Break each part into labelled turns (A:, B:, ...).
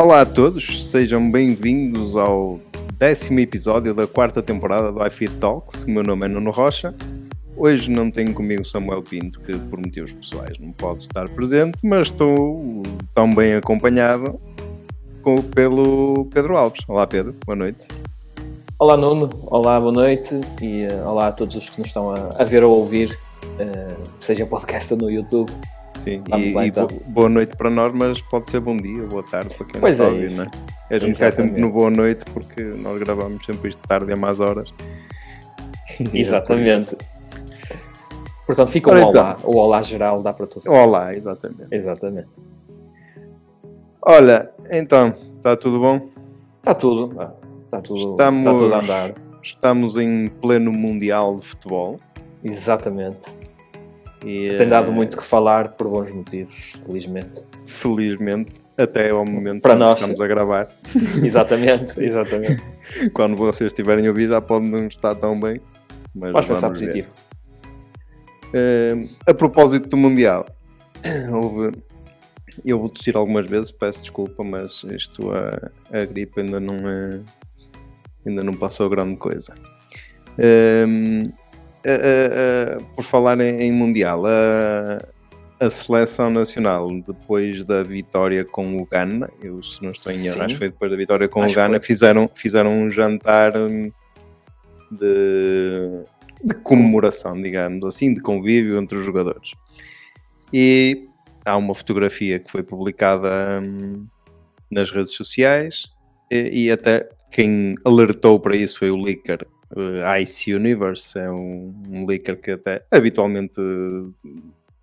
A: Olá a todos, sejam bem-vindos ao décimo episódio da quarta temporada do iFit Talks. Meu nome é Nuno Rocha. Hoje não tenho comigo Samuel Pinto, que por motivos pessoais não pode estar presente, mas estou tão bem acompanhado com, pelo Pedro Alves. Olá Pedro, boa noite.
B: Olá Nuno, olá, boa noite e uh, olá a todos os que nos estão a, a ver ou a ouvir, uh, seja podcast ou no YouTube.
A: Sim, e, lá, então. e, boa noite para nós, mas pode ser bom dia, boa tarde para quem
B: pois
A: não
B: é
A: ouvir, não é? A gente cai sempre no boa noite porque nós gravamos sempre isto tarde a más horas.
B: Exatamente. Portanto, fica um olá, então. o olá geral dá para todos.
A: Olá, exatamente.
B: Exatamente.
A: Olha, então, está tudo bom?
B: Está tudo, está tudo, estamos, está tudo a andar.
A: Estamos em pleno Mundial de Futebol.
B: Exatamente. E, Tem dado muito que falar por bons motivos, felizmente.
A: Felizmente, até ao momento
B: Para nós.
A: estamos a gravar.
B: exatamente, exatamente.
A: Quando vocês estiverem a ouvir já pode não estar tão bem. Mas
B: vamos pensar positivo.
A: Uh, a propósito do Mundial, houve. Eu vou tossir algumas vezes, peço desculpa, mas isto a, a gripe ainda não é, ainda não passou grande coisa. Uh, uh, por falar em, em Mundial, a seleção nacional, depois da vitória com o Ghana, eu se não estou em erro, acho que foi depois da vitória com acho o Ghana, fizeram, fizeram um jantar hum, de, de, comemoração, digamos assim, de convívio entre os jogadores. E há uma fotografia que foi publicada hum, nas redes sociais e, e até quem alertou para isso foi o Licker uh, Ice Universe, é um, um leaker que até habitualmente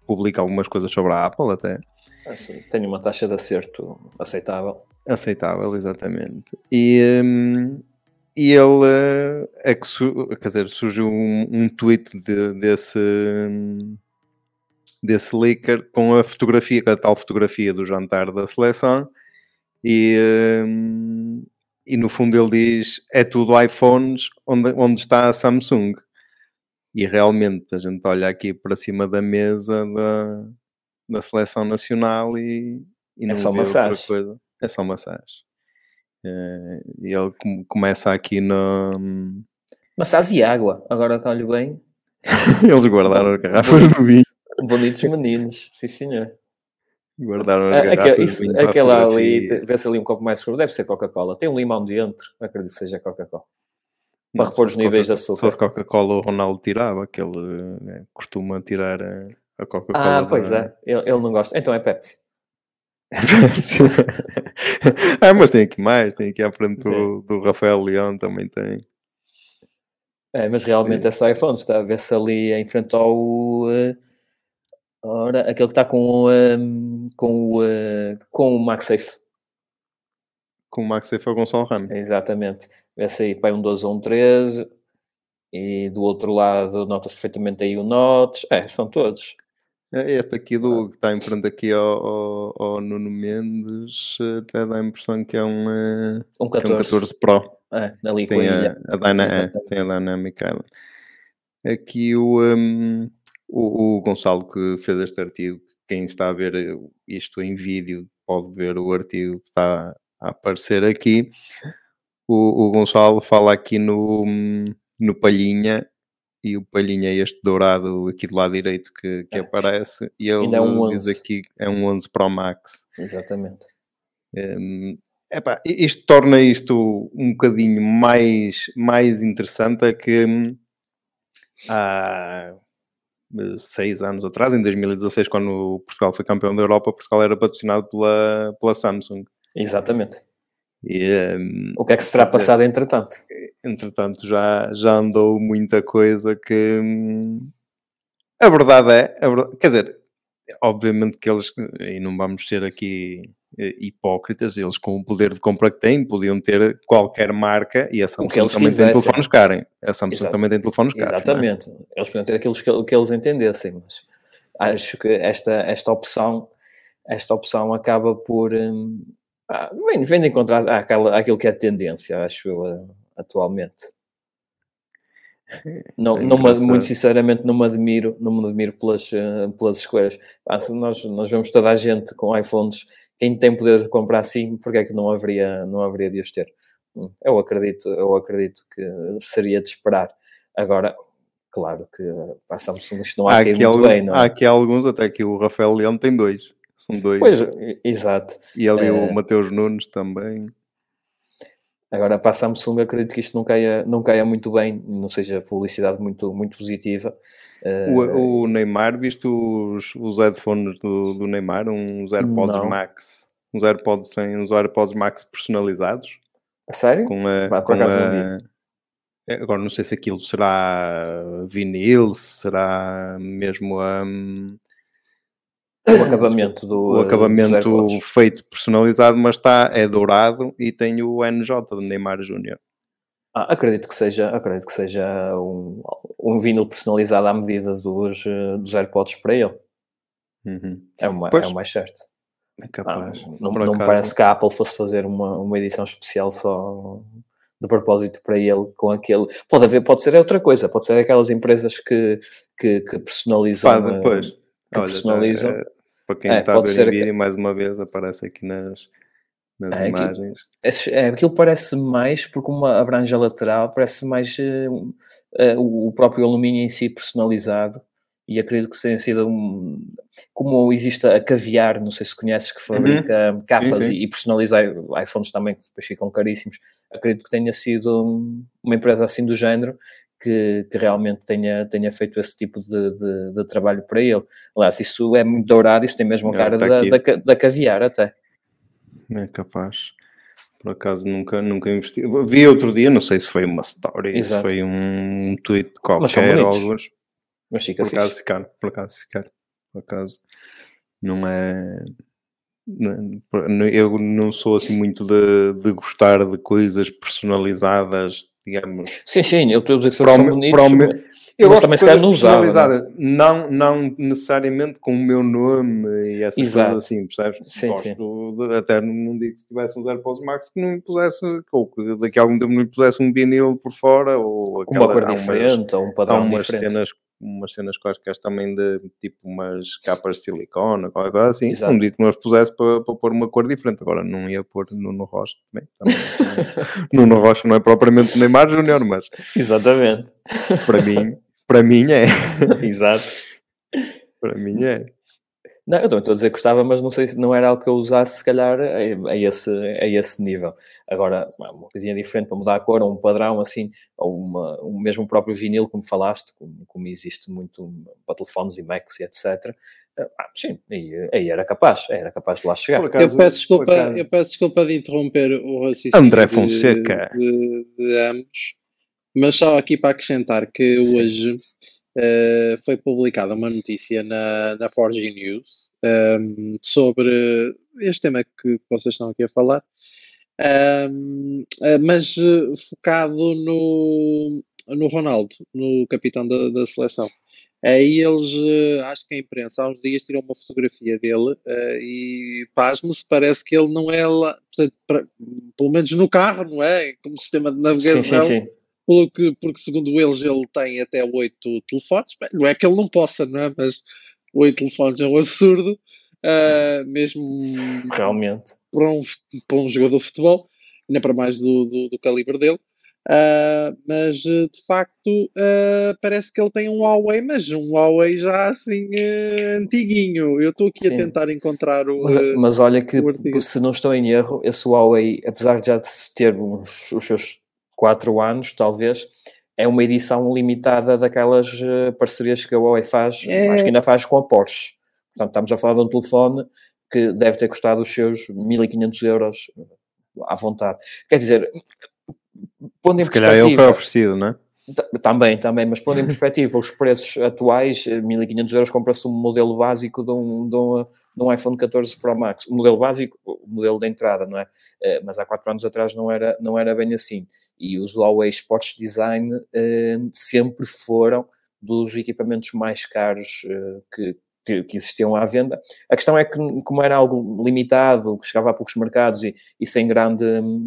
A: publica algumas coisas sobre a Apple até.
B: Ah. Tem uma taxa de acerto aceitável.
A: Aceitável, exatamente. E, um, e ele é que quer dizer, surgiu um, um tweet de, desse desse leaker com a fotografia, com a tal fotografia do jantar da seleção e, um, e no fundo ele diz é tudo iPhones onde, onde está a Samsung. E realmente a gente olha aqui para cima da mesa da, da seleção nacional e, e
B: é
A: não
B: só
A: vê
B: massagem.
A: outra coisa. É só massagem. É, e ele com, começa aqui no.
B: Massagem e água, agora que olho bem.
A: Eles guardaram as garrafas do vinho.
B: Bonitos meninos, sim senhor.
A: Guardaram as garrafas
B: Aquela, isso, aquela ali, vê-se ali um copo mais escuro, deve ser Coca-Cola. Tem um limão dentro, acredito que seja Coca-Cola. Para não, repor os níveis de açúcar.
A: Só se Coca-Cola o Ronaldo tirava, que ele né, costuma tirar a, a Coca-Cola.
B: Ah, pois da... é, ele, ele, não gosta. Então é Pepsi.
A: ah, mas tem aqui mais, tem aqui à frente do, do Rafael Leão também tem.
B: É, mas realmente Sim. é só iPhone, está a ver-se ali em frente ao. Uh, ora, aquele que está com, uh, com, uh, com o MagSafe.
A: Com o MagSafe é o Gonçalo Ramos.
B: Exatamente. Vê-se aí para um 12 ou um 13. E do outro lado nota-se perfeitamente aí o Notch. É, são todos.
A: É, este aqui do ah. que está em frente aqui ao, ao, ao, Nuno Mendes até dá a impressão que é um,
B: eh, um 14,
A: é um 14 Pro.
B: É, ali
A: tem, a, a Dyna, é, tem a Dynamic Island. Aqui o, um, o, o, Gonçalo que fez este artigo, quem está a ver isto em vídeo pode ver o artigo que está a aparecer aqui. O, o Gonçalo fala aqui no, no Palhinha e o Palhinha é este dourado aqui do lado direito que, que é. aparece e ele
B: é um
A: diz aqui é um 11 Pro Max.
B: Exatamente.
A: Um, epá, isto torna isto um bocadinho mais, mais interessante é que hum, há seis anos atrás, em 2016, quando Portugal foi campeão da Europa, Portugal era patrocinado pela, pela Samsung.
B: Exatamente.
A: E, um,
B: o que é que se terá dizer, passado entretanto?
A: Entretanto, já, já andou muita coisa que hum, a verdade é, a verdade, quer dizer, obviamente que eles, e não vamos ser aqui eh, hipócritas, eles com o poder de compra que têm, podiam ter qualquer marca e a Samsung também quisessem. tem telefones caros. A Samsung Exato. também tem telefones caros.
B: É? Exatamente, é? eles podiam ter aquilo que, que eles entendessem, mas acho que esta, esta opção esta opção acaba por hum, ah, vem, vem de encontrar aquela, aquilo que é tendência, acho eu, atualmente. Não, é não me, muito sinceramente não me admiro, não me admiro pelas, eh, pelas escolhas. Ah, nós, nós vemos toda a gente com iPhones quem tem poder de comprar sim, porque é que não haveria, não haveria de os ter? Hum, eu acredito, eu acredito que seria de esperar. Agora, claro que a Samsung isto não há, há aqui muito algum, bem, não é?
A: Há aqui alguns, até que o Rafael Leão tem dois. São dois.
B: Pois, exato.
A: E ali o eh, Mateus Nunes também.
B: Agora, para a Samsung, acredito que isto não caia, não caia muito bem, não seja publicidade muito, muito positiva.
A: O, eh, o Neymar, viste os, os headphones do, do Neymar, uns AirPods não. Max, uns AirPods, sem, uns AirPods Max personalizados?
B: A sério?
A: Com a, Bah, com a, agora não sei se aquilo será vinil, será mesmo um,
B: o acabamento do
A: o acabamento feito personalizado, mas está é dourado e tem o NJ do Neymar Júnior.
B: Ah, acredito que seja, acredito que seja um, um vinil personalizado à medida dos, dos AirPods para ele.
A: Uhum.
B: É, o, é o mais certo.
A: É capaz.
B: Ah, não, não parece que a Apple fosse fazer uma, uma edição especial só de propósito para ele com aquele. Pode haver, pode ser outra coisa, pode ser aquelas empresas que, que, que personalizam. Pá,
A: depois. Que
B: Olha, personalizam. É,
A: para quem é, está a ver vídeo, que... mais uma vez aparece aqui nas, nas é, imagens.
B: Aquilo, é, aquilo parece mais, porque uma abrange a lateral, parece mais uh, uh, o próprio alumínio em si personalizado. E acredito que tenha sido um. Como existe a Caviar, não sei se conheces, que fabrica uhum. capas sim, sim. e personaliza iPhones também, que depois ficam caríssimos. Acredito que tenha sido uma empresa assim do género que, que, realmente tenha, tenha feito esse tipo de, de, de, trabalho para ele. Aliás, isso é muito dourado, isto tem mesmo a cara tá da, da, da, caviar até.
A: É capaz. Por acaso nunca, nunca investi. Vi outro dia, não sei se foi uma story, Exato. se foi um tweet qualquer ou alguns.
B: Mas fica
A: por acaso ficar, por acaso ficar. Por acaso não é. Eu não sou assim muito de, de gostar de coisas personalizadas digamos.
B: Sim, sim, eu estou a dizer que são bonitos.
A: Meu, eu gosto também se calhar não usava. Né? Não, não necessariamente com o meu nome e essas Exato. coisas assim, percebes?
B: Sim,
A: gosto
B: sim.
A: De, até não digo que se tivesse um AirPods Max que não me pusesse, ou que daqui a algum tempo não me pusesse um vinil por fora, ou
B: aquela, uma cor diferente, ou um padrão
A: umas
B: diferente.
A: cenas umas cenas quaisquer também de tipo umas capas de silicone, qualquer coisa assim. Exato. Não digo que as pusesse para, para pôr uma cor diferente, agora não ia pôr Nuno Rocha também. também Nuno Rocha não é propriamente Neymar Júnior, mas
B: exatamente
A: para mim, para mim é.
B: Exato.
A: para mim é.
B: Não, eu também estou a dizer que gostava, mas não sei se não era algo que eu usasse, se calhar, a, a, esse, a esse nível. Agora, uma coisinha diferente para mudar a cor, ou um padrão assim, ou uma, um mesmo próprio vinil, como falaste, como, como existe muito para telefones e Macs e etc. Ah, sim, aí, aí, era capaz, era capaz de lá chegar.
C: Acaso, eu, peço desculpa, eu peço desculpa de interromper o raciocínio
A: André Fonseca.
C: De, de, de ambos, mas só aqui para acrescentar que sim. hoje uh, foi publicada uma notícia na, na Forge News um, ehm, sobre este tema que vocês estão aqui a falar, um, ehm, eh, mas eh, focado no, no Ronaldo, no capitão da, da seleção. Aí eles, acho que a imprensa há uns dias tirou uma fotografia dele uh, e pasme-se, parece que ele não é lá, portanto, pra, pelo menos no carro, não é? Como sistema de navegação. Sim, sim, sim porque, porque segundo eles ele tem até oito telefones. Não é que ele não possa, não é? Mas oito telefones é um absurdo, uh, mesmo
B: realmente
C: para um, para um jogador de futebol, ainda para mais do, do, do calibre dele. Uh, mas de facto uh, parece que ele tem um Huawei, mas um Huawei já assim uh, antiguinho. Eu estou aqui Sim. a tentar encontrar o.
B: Mas, mas olha que, se não estou em erro, esse Huawei, apesar de já ter uns, os seus quatro anos, talvez, é uma edição limitada daquelas uh, parcerias que a Huawei faz, é... acho que ainda faz com a Porsche. Portanto, estamos a falar de um telefone que deve ter custado os seus 1500 euros à vontade. Quer dizer, pondo em Se calhar ele
A: foi oferecido, não é?
B: Também, também, mas pondo em perspectiva os preços atuais, 1500 euros compra-se um modelo básico de um, de, um, de um, iPhone 14 Pro Max. O modelo básico, o modelo de entrada, não é? Eh, mas há quatro anos atrás não era, não era bem assim. E os Huawei Sports Design uh, sempre foram dos equipamentos mais caros uh, que que, que, existiam à venda. A questão é que, como era algo limitado, que chegava a poucos mercados e, e, sem, grande,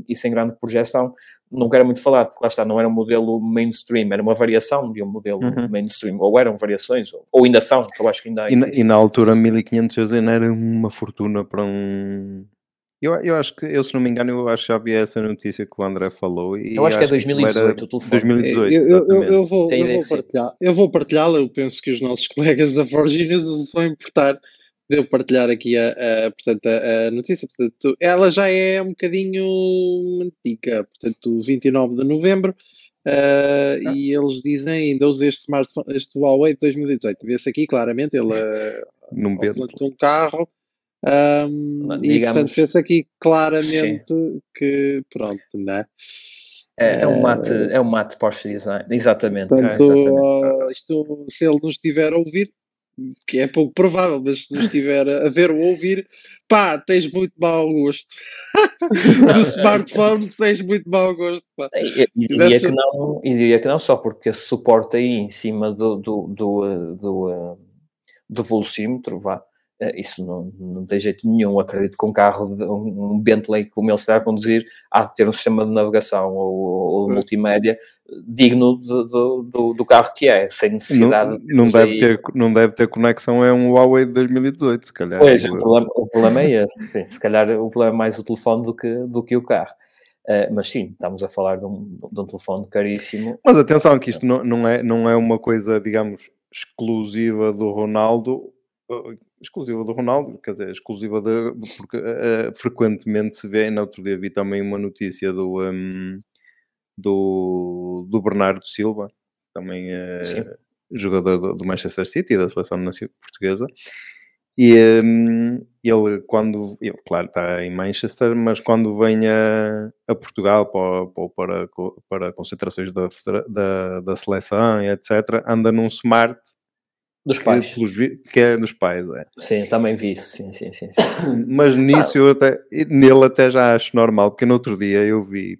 B: e sem grande projeção, nunca era muito falado, porque lá está, não era um modelo mainstream, era uma variação de um modelo uhum. mainstream, ou eram variações, ou, ou ainda são, eu acho que ainda
A: e na, e na, altura 1500 euros era uma fortuna para um... Eu, eu acho que, eu se não me engano, eu acho que já havia essa notícia que o André falou. E
B: eu acho, que é 2018 o telefone.
A: 2018,
C: eu, eu, eu, vou, eu vou partilhar, eu vou partilhá-la, eu penso que os nossos colegas da Forginas se vão importar de eu partilhar aqui a, a, portanto, a, a, notícia. Portanto, ela já é um bocadinho antiga, portanto, 29 de novembro. Uh, ah. E eles dizem, ainda usei este smartphone, este Huawei de 2018. Vê-se aqui claramente, ele
A: Num
C: um carro. Um, e Digamos, portanto, vê-se aqui claramente sim. que, pronto, né?
B: É, é, um mate, é um mate Porsche Design, exatamente.
C: Portanto, é, exatamente. Uh, isto, se ele nos estiver a ouvir, que é pouco provável, mas se nos estiver a ver ou ouvir, pá, tens muito mau gosto. no smartphone tens muito mau gosto. Pá.
B: E, e, diria que não, e diria que não só porque se suporta aí em cima do, do, do, do, do velocímetro, vá, eh, isso não, não tem jeito nenhum. Acredito que um carro, um Bentley como ele está a conduzir, há de ter um sistema de navegação ou, ou multimédia digno de, do, do, carro que é, sem necessidade
A: não, não de deve ter Não deve ter conexão, é um Huawei de 2018, se calhar.
B: Pois, o problema, o problema é esse. Sim, se calhar o problema é mais o telefone do que, do que o carro. Uh, mas sim, estamos a falar de um, de um telefone caríssimo.
A: Mas atenção que isto não, não, é, não é uma coisa, digamos, exclusiva do Ronaldo exclusiva do Ronaldo, quer dizer, exclusiva de, porque uh, frequentemente se vê, na outro dia vi também uma notícia do, um, do, do Bernardo Silva, também uh, jogador do, do, Manchester City, da seleção portuguesa, e um, ele quando, ele claro está em Manchester, mas quando vem a, a Portugal para, para, para concentrações da, da, da seleção etc, anda num Smart
B: dos pais.
A: Que, que é dos pais, é.
B: Sim, também vi isso, sim, sim, sim. sim.
A: Mas nisso eu até, nele até já acho normal, porque no outro dia eu vi,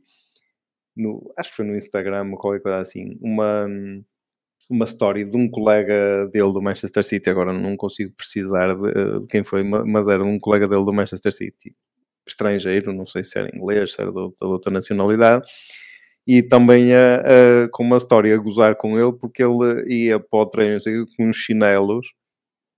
A: no, acho que foi no Instagram qualquer coisa assim, uma, uma story de um colega dele do Manchester City, agora não consigo precisar de, de quem foi, mas era um colega dele do Manchester City, estrangeiro, não sei se era inglês, se era de outra nacionalidade, e também a, a, com uma história a gozar com ele, porque ele ia para o treino sei, com uns chinelos,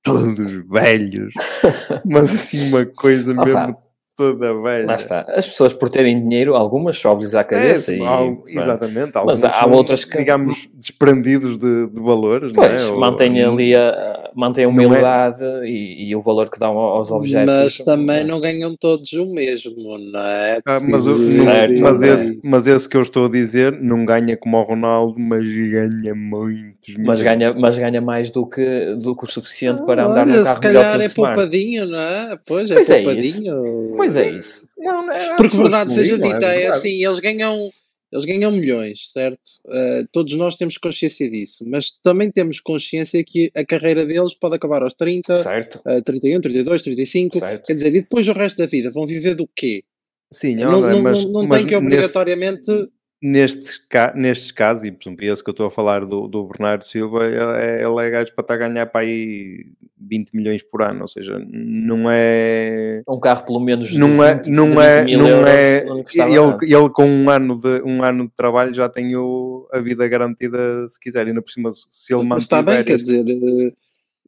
A: todos velhos, mas assim uma coisa mesmo toda velha.
B: Lá está. As pessoas por terem dinheiro, algumas sobem-lhes à cabeça. É, e,
A: há, exatamente. Mas há são, outras que... Digamos, desprendidos de, de valores.
B: Pois,
A: não
B: é? mantém Ou, ali a, mantém a é? humildade é... e, e, o valor que dão aos objetos.
C: Mas também não ganham todos o mesmo, não é?
A: Ah, mas, certo, mas, esse, mas esse que eu estou a dizer não ganha como o Ronaldo, mas ganha muitos
B: mas ganha Mas ganha mais do que, do que o suficiente ah, para andar olha, no carro melhor que
C: é poupadinho, não é? Pois, é pois poupadinho.
B: É Pois é isso. Não,
C: não é Porque verdade seja dita, é, é assim, eles ganham, eles ganham milhões, certo? Uh, todos nós temos consciência disso, mas também temos consciência que a carreira deles pode acabar aos 30, certo. Uh, 31, 32, 35, certo. quer dizer, e depois o resto da vida vão viver do quê?
A: Sim,
C: não,
A: não,
C: mas, não, não mas tem que obrigatoriamente
A: neste nestes, nestes casos, e por exemplo, esse que eu estou a falar do, do Bernardo Silva, ele é, ele é gajo para estar a ganhar para aí 20 milhões por ano, ou seja, não é.
B: Um carro pelo menos
A: não é, não é, não é. Ele, ele com um ano, de, um ano de trabalho já tem o, a vida garantida se quiser, e ainda por cima, se ele mantiver.
C: Está bem, quer dizer. Eh,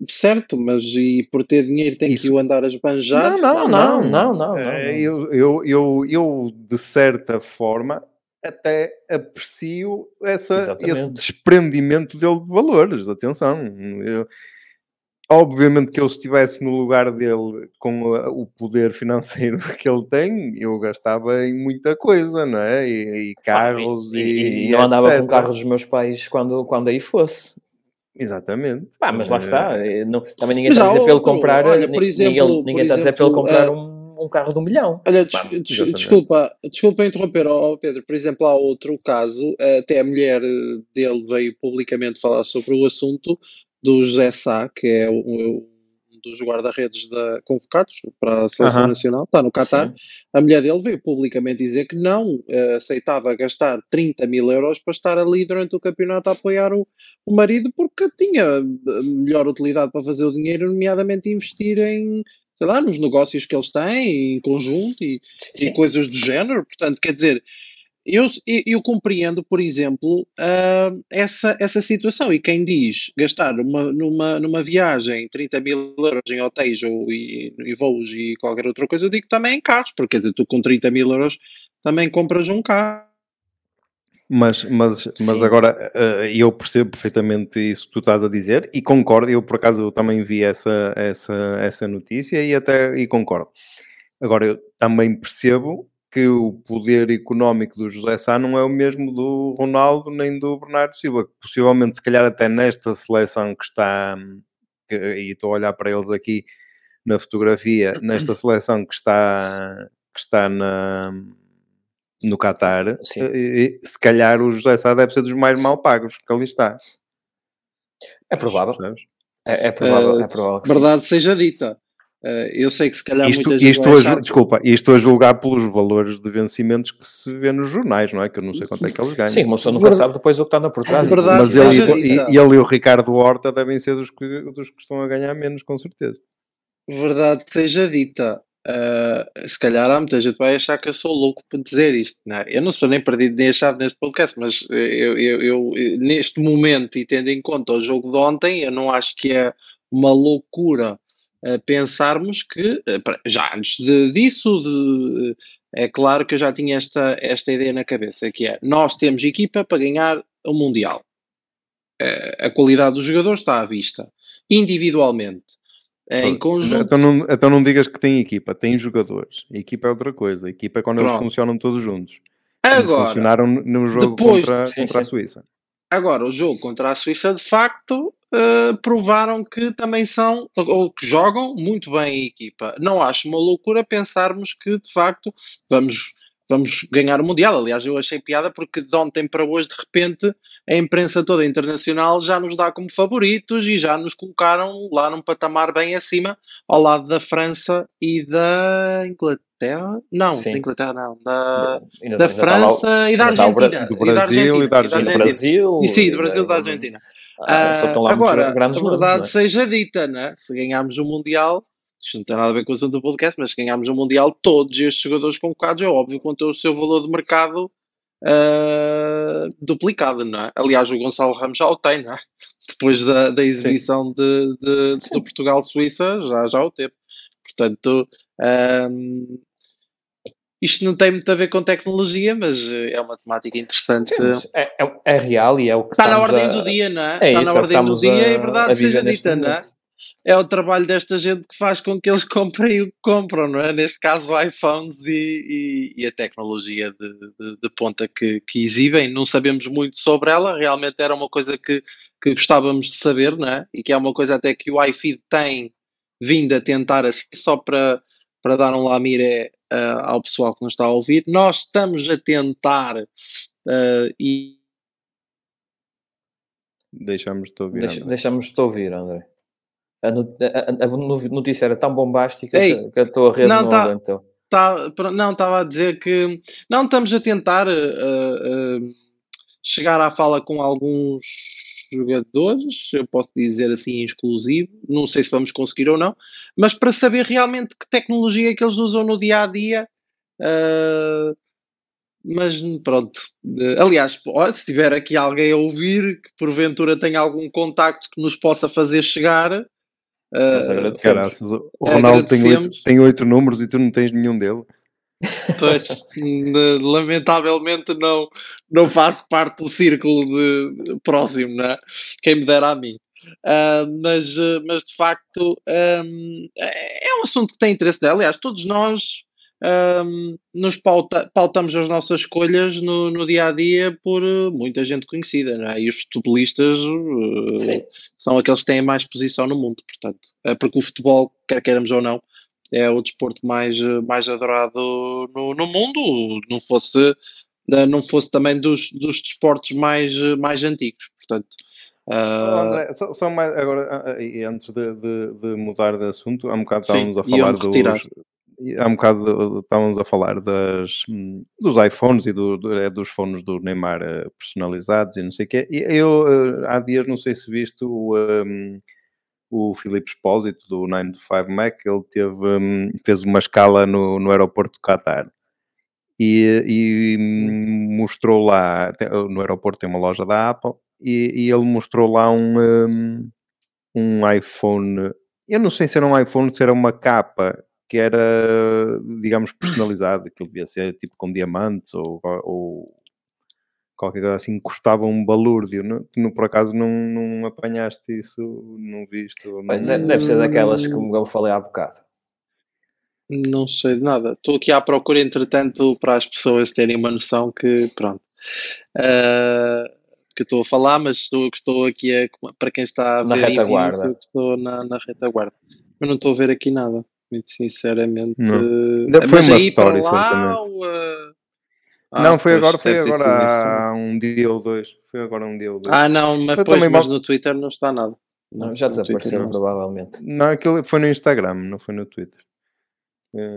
C: certo, mas e por ter dinheiro tem Isso. que o andar a esbanjar?
B: Não, não, não, não, não. não, não.
A: É, eu, eu, eu, eu, de certa forma, até aprecio essa, esse desprendimento dele de valores. Atenção, eu, obviamente que eu se estivesse no lugar dele com o poder financeiro que ele tem, eu gastava em muita coisa, não é? E, e carros ah, e, e,
B: e, eu andava com carros dos meus pais quando, quando aí fosse.
A: Exatamente.
B: Ah, mas lá está. Eh, não, também ninguém está a dizer para ele comprar. Olha, por exemplo, ninguém, ninguém está a dizer para ele comprar uh, um um carro de um milhão.
C: Olha, des des desculpa, desculpa interromper, oh, Pedro. Por exemplo, há outro caso, até a mulher dele veio publicamente falar sobre o assunto do José Sá, que é um dos guarda-redes convocados para a seleção uh -huh. nacional, está no Qatar. Sim. A mulher dele veio publicamente dizer que não uh, aceitava gastar 30 mil euros para estar ali durante o campeonato a apoiar o, o marido, porque tinha melhor utilidade para fazer o dinheiro, nomeadamente investir em sei lá, nos negócios que eles têm em conjunto e, e coisas do género. Portanto, quer dizer, eu, eu compreendo, por exemplo, uh, essa, essa situação. E quem diz gastar uma, numa, numa viagem 30 mil euros em hotéis ou e, e voos e qualquer outra coisa, eu digo também em carros, porque quer dizer, tu com 30 mil euros também compras um carro.
A: Mas, mas, mas agora uh, eu percebo perfeitamente isso que tu estás a dizer e concordo. Eu, por acaso, também vi essa, essa, essa notícia e até e concordo. Agora, eu também percebo que o poder económico do José Sá não é o mesmo do Ronaldo nem do Bernardo Silva. Possivelmente, se calhar, até nesta seleção que está, que, e estou a olhar para eles aqui na fotografia, nesta seleção que está, que está na, no Qatar, eh, se calhar o José Sá deve ser dos mais mal pagos que ali está.
B: É provável. É, é, provável, é provável
C: verdade sim. seja dita. Uh, eu sei que se calhar
A: isto, isto a, achar... Desculpa, isto a julgar pelos valores de vencimentos que se vê nos jornais, não é? Que eu não sei quanto é que eles ganham.
B: Sim, uma pessoa nunca sabe depois o que está na por trás.
A: Verdade, Mas ele, e, e, ele e o Ricardo Horta devem ser dos que, dos que estão a ganhar menos, com certeza.
C: Verdade seja dita. Uh, se calhar há muita gente vai achar que eu sou louco por dizer isto. Não é? Eu não sou nem perdido nem achado neste podcast, mas eu, eu, eu, neste momento e tendo em conta o jogo de ontem, eu não acho que é uma loucura pensarmos que, eh, já antes de, disso, de, é claro que eu já tinha esta, esta ideia na cabeça, que é, nós temos equipa para ganhar o Mundial. A qualidade dos jogadores está à vista. Individualmente. Em conjunto.
A: Então não, então não digas que tem equipa, tem jogadores. A equipa é outra coisa. A equipa é quando Pronto. eles funcionam todos juntos. Agora, funcionaram no jogo depois, contra, sim, contra sim. a Suíça.
C: Agora, o jogo contra a Suíça, de facto, uh, provaram que também são, ou que jogam muito bem em equipa. Não acho uma loucura pensarmos que, de facto, vamos vamos ganhar o Mundial. Aliás, eu achei piada porque de ontem para hoje, de repente, a imprensa toda internacional já nos dá como favoritos e já nos colocaram lá num patamar bem acima, ao lado da França e da Inglaterra. Não, Sim. da Inglaterra não, da, da França e da Argentina.
A: Do Brasil e da Argentina.
B: Do Brasil.
C: E, sim, do Brasil e da Argentina. Ah, só estão lá agora, grandes a verdade nomes, é? seja dita, né? se ganharmos o Mundial, isto não tem nada a ver com o assunto do podcast, mas se ganharmos o Mundial, todos estes jogadores convocados, é óbvio, quanto o seu valor de mercado uh, duplicado, não é? Aliás, o Gonçalo Ramos já o tem, não é? Depois da, da exibição de, de, de Portugal-Suíça, já, já o teve. Portanto, um, isto não tem muito a ver com tecnologia, mas é uma temática interessante. Sim,
B: é, é, é, real e é o que
C: está na ordem a... do dia, não é? é está isso, na ordem do dia, a, é verdade seja dita, não é? É o trabalho desta gente que faz com que eles comprem o que compram, não é? Neste caso, iPhones e, e, e a tecnologia de, de, de ponta que, que, exibem. Não sabemos muito sobre ela, realmente era uma coisa que, que gostávamos de saber, não é? E que é uma coisa até que o iFeed tem vindo a tentar assim, só para, para dar um lamire uh, ao pessoal que nos está a ouvir. Nós estamos a tentar uh, e.
A: Deixamos de ouvir.
B: Deixa, deixamos de ouvir, André. A, a, a, notícia era tão bombástica Ei, que, a tua rede não, não tá, aguentou.
C: Tá, não, estava a dizer que não estamos a tentar uh, chegar à fala com alguns jogadores, eu posso dizer assim exclusivo, não sei se vamos conseguir ou não, mas para saber realmente que tecnologia é que eles usam no dia a dia. Uh, mas pronto, aliás, se tiver aqui alguém a ouvir que porventura tenha algum contacto que nos possa fazer chegar,
A: uh, Caraças, o Ronaldo tem oito, tem oito números e tu não tens nenhum dele.
C: Pois, lamentavelmente não, não faço parte do círculo de, próximo, né? quem me dera a mim. Uh, mas, mas de facto um, é um assunto que tem interesse dela. Aliás, todos nós um, nos pauta, pautamos as nossas escolhas no, no, dia a dia por muita gente conhecida, não é? E os futebolistas uh, são aqueles que têm mais posição no mundo, portanto, é porque o futebol, quer queiramos ou não, é o desporto mais, mais adorado no, no mundo, não fosse, não fosse também dos, dos desportos mais, mais antigos. Portanto,
A: Oh, André, só, só mais agora, ah, ah, e antes de, de- de mudar de assunto, há um bocado
C: Sim,
A: estávamos a falar dos. Há um bocado estávamos a falar das, dos iPhones e do- é, dos fones do Neymar eh, personalizados e não sei o quê. E eu eh, há dias, não sei se viste o, hum, o Filipe Espósito do 9 to 5 Mac, ele teve, hum, fez uma escala no, no aeroporto do Qatar e, e, hum, mostrou lá, no aeroporto tem uma loja da Apple, e, e ele mostrou lá um, hum, um iPhone, eu não sei se era um iPhone, se era uma capa que era, digamos, personalizado, aquilo devia ser tipo com diamantes ou, ou qualquer coisa assim, custava um balúrdio. Não, tu, por acaso não, não apanhaste isso, não viste? não-
B: Deve ser daquelas que eu falei há bocado.
C: Não sei de nada. Estou aqui à procura, entretanto, para as pessoas terem uma noção que, pronto, ah, que estou a falar, mas estou, que estou aqui a, para quem está a
B: Na
C: ver em vídeo,
B: retaguarda.
C: que estou na, na retaguarda. Mas não estou a ver aqui nada, muito sinceramente.
A: Não.
C: eh,
A: Ainda foi uma
C: lá,
A: certamente.
C: ou, ah, ah,
A: não, foi agora, foi agora há um dia ou dois. Foi agora um dia ou dois.
C: Ah, não, mas, pois,
A: também
C: mas no Twitter não está nada.
B: Não, já desapareceu, provavelmente.
A: Não, aquilo foi no Instagram, não foi no Twitter.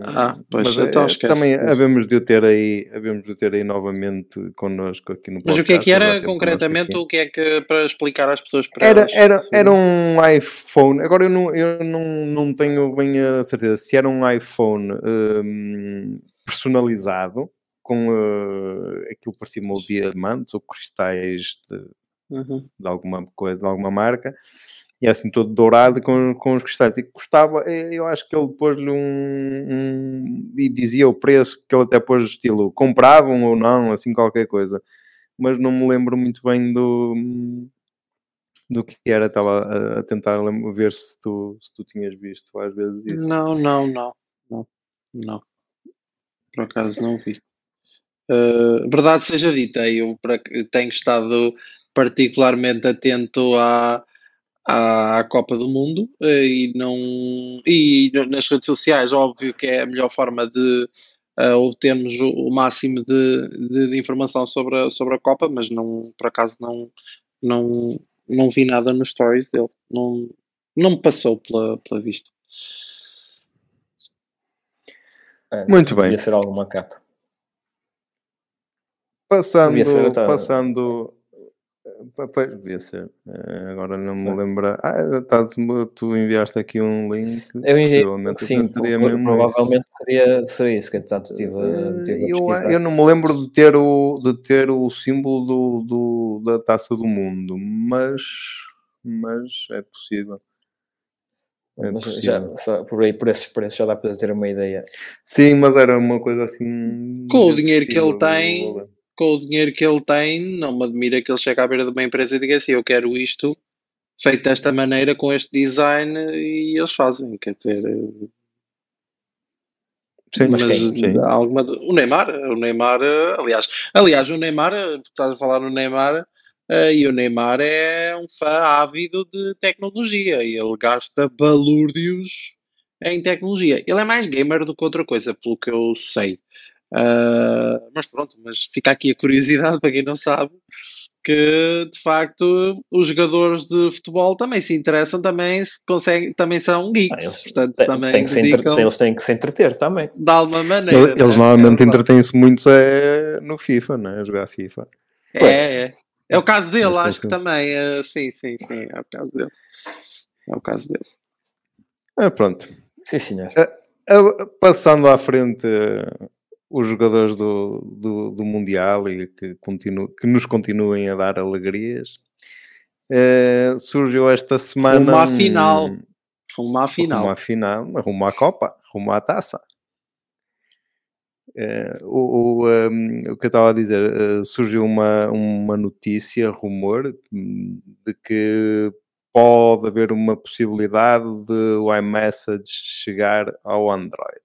C: Ah, pois,
A: mas
C: então
A: eh,
C: esquece.
A: também havemos de o ter aí, havemos de ter aí novamente connosco aqui no
C: Mas
A: podcast.
C: o que é que era concretamente? O que é que para explicar às pessoas para
A: Era,
C: elas
A: era, era um iPhone. Agora eu não, eu não, não tenho bem a certeza se era um iPhone hum, personalizado com eh, aquilo que parecia uma diamantes ou cristais de,
C: Uhum.
A: de alguma coisa, de alguma marca, e é assim todo dourado com, com os cristais. E custava, eh, eu acho que ele pôs-lhe um, um- e dizia o preço que ele até pôs estilo compravam ou não, assim qualquer coisa. Mas não me lembro muito bem do, do que era. Estava a, a tentar ver se tu, se tu tinhas visto às vezes isso.
C: Não, não, não, não, não. Por acaso não vi. Uh, verdade seja dita, eu tenho estado particularmente atento à, à Copa do Mundo eh, e não e nas redes sociais, óbvio que é a melhor forma de eh, obtermos o, o máximo de, de- de informação sobre a, sobre a Copa, mas não, por acaso não, não, não vi nada nos stories dele. Não, não me passou pela, pela vista.
B: É,
A: Muito bem.
B: Devia ser alguma capa.
A: Passando,
B: tá.
A: passando. Eh, Pois, devia ser. Eh, Agora não me lembro. Ah, tá, tu, enviaste aqui um link.
B: Eu enviei, sim,
A: seria mesmo
B: provavelmente seria, seria isso que entretanto tive,
A: isso.
B: tive a
A: Eh, Eu, eu não me lembro de ter o, de ter o símbolo do, do- da taça do mundo, mas, mas é possível. É
B: Mas já, só por aí, por esses preços, já dá para ter uma ideia.
A: Sim, mas era uma coisa assim.
C: Com o dinheiro que ele tem,
A: valor.
C: Com o dinheiro que ele tem, não me admira que ele chegue à beira de uma empresa e diga assim: Eu quero isto feito desta maneira, com este design, e eles fazem. Quer dizer,
A: Sim,
C: mas
A: sim, sim.
C: há alguma. O Neymar, o Neymar, eh, aliás, aliás, o Neymar, eh, estás a falar no Neymar, eh, e o Neymar é um fã ávido de tecnologia e ele gasta balúrdios em tecnologia. Ele é mais gamer do que outra coisa, pelo que eu sei. Ah, mas pronto, mas fica aqui a curiosidade para quem não sabe que de facto os jogadores de futebol também se interessam, também se conseguem, também são geeks,
B: Ah, eles
C: portanto
B: têm-
C: também
B: têm que se entre-
C: dedicam
B: eles têm que se entreter também.
C: de alguma maneira.
A: Ele- Eles
C: né?
A: normalmente
C: É
A: entretêm-se muito é no FIFA, né? A jogar FIFA.
C: É,
B: Pois.
C: é. É o caso dele,
A: Mas
C: acho que também. é, sim, sim, sim. É o caso dele. É o caso dele.
A: Ah, pronto.
B: Sim, senhor.
A: Ah, Passando à frente os jogadores do, do, do Mundial e que, continu, que nos continuem a dar alegrias, eh, surgiu esta semana.
C: Rumo à
A: um-
C: final. Rumo à
A: Rumo
C: final.
A: à final, rumo à Copa, rumo à taça. Eh, o, o, ehm, o que eu estava a dizer, eh, surgiu uma, uma notícia, rumor, de que pode haver uma possibilidade de o iMessage chegar ao Android.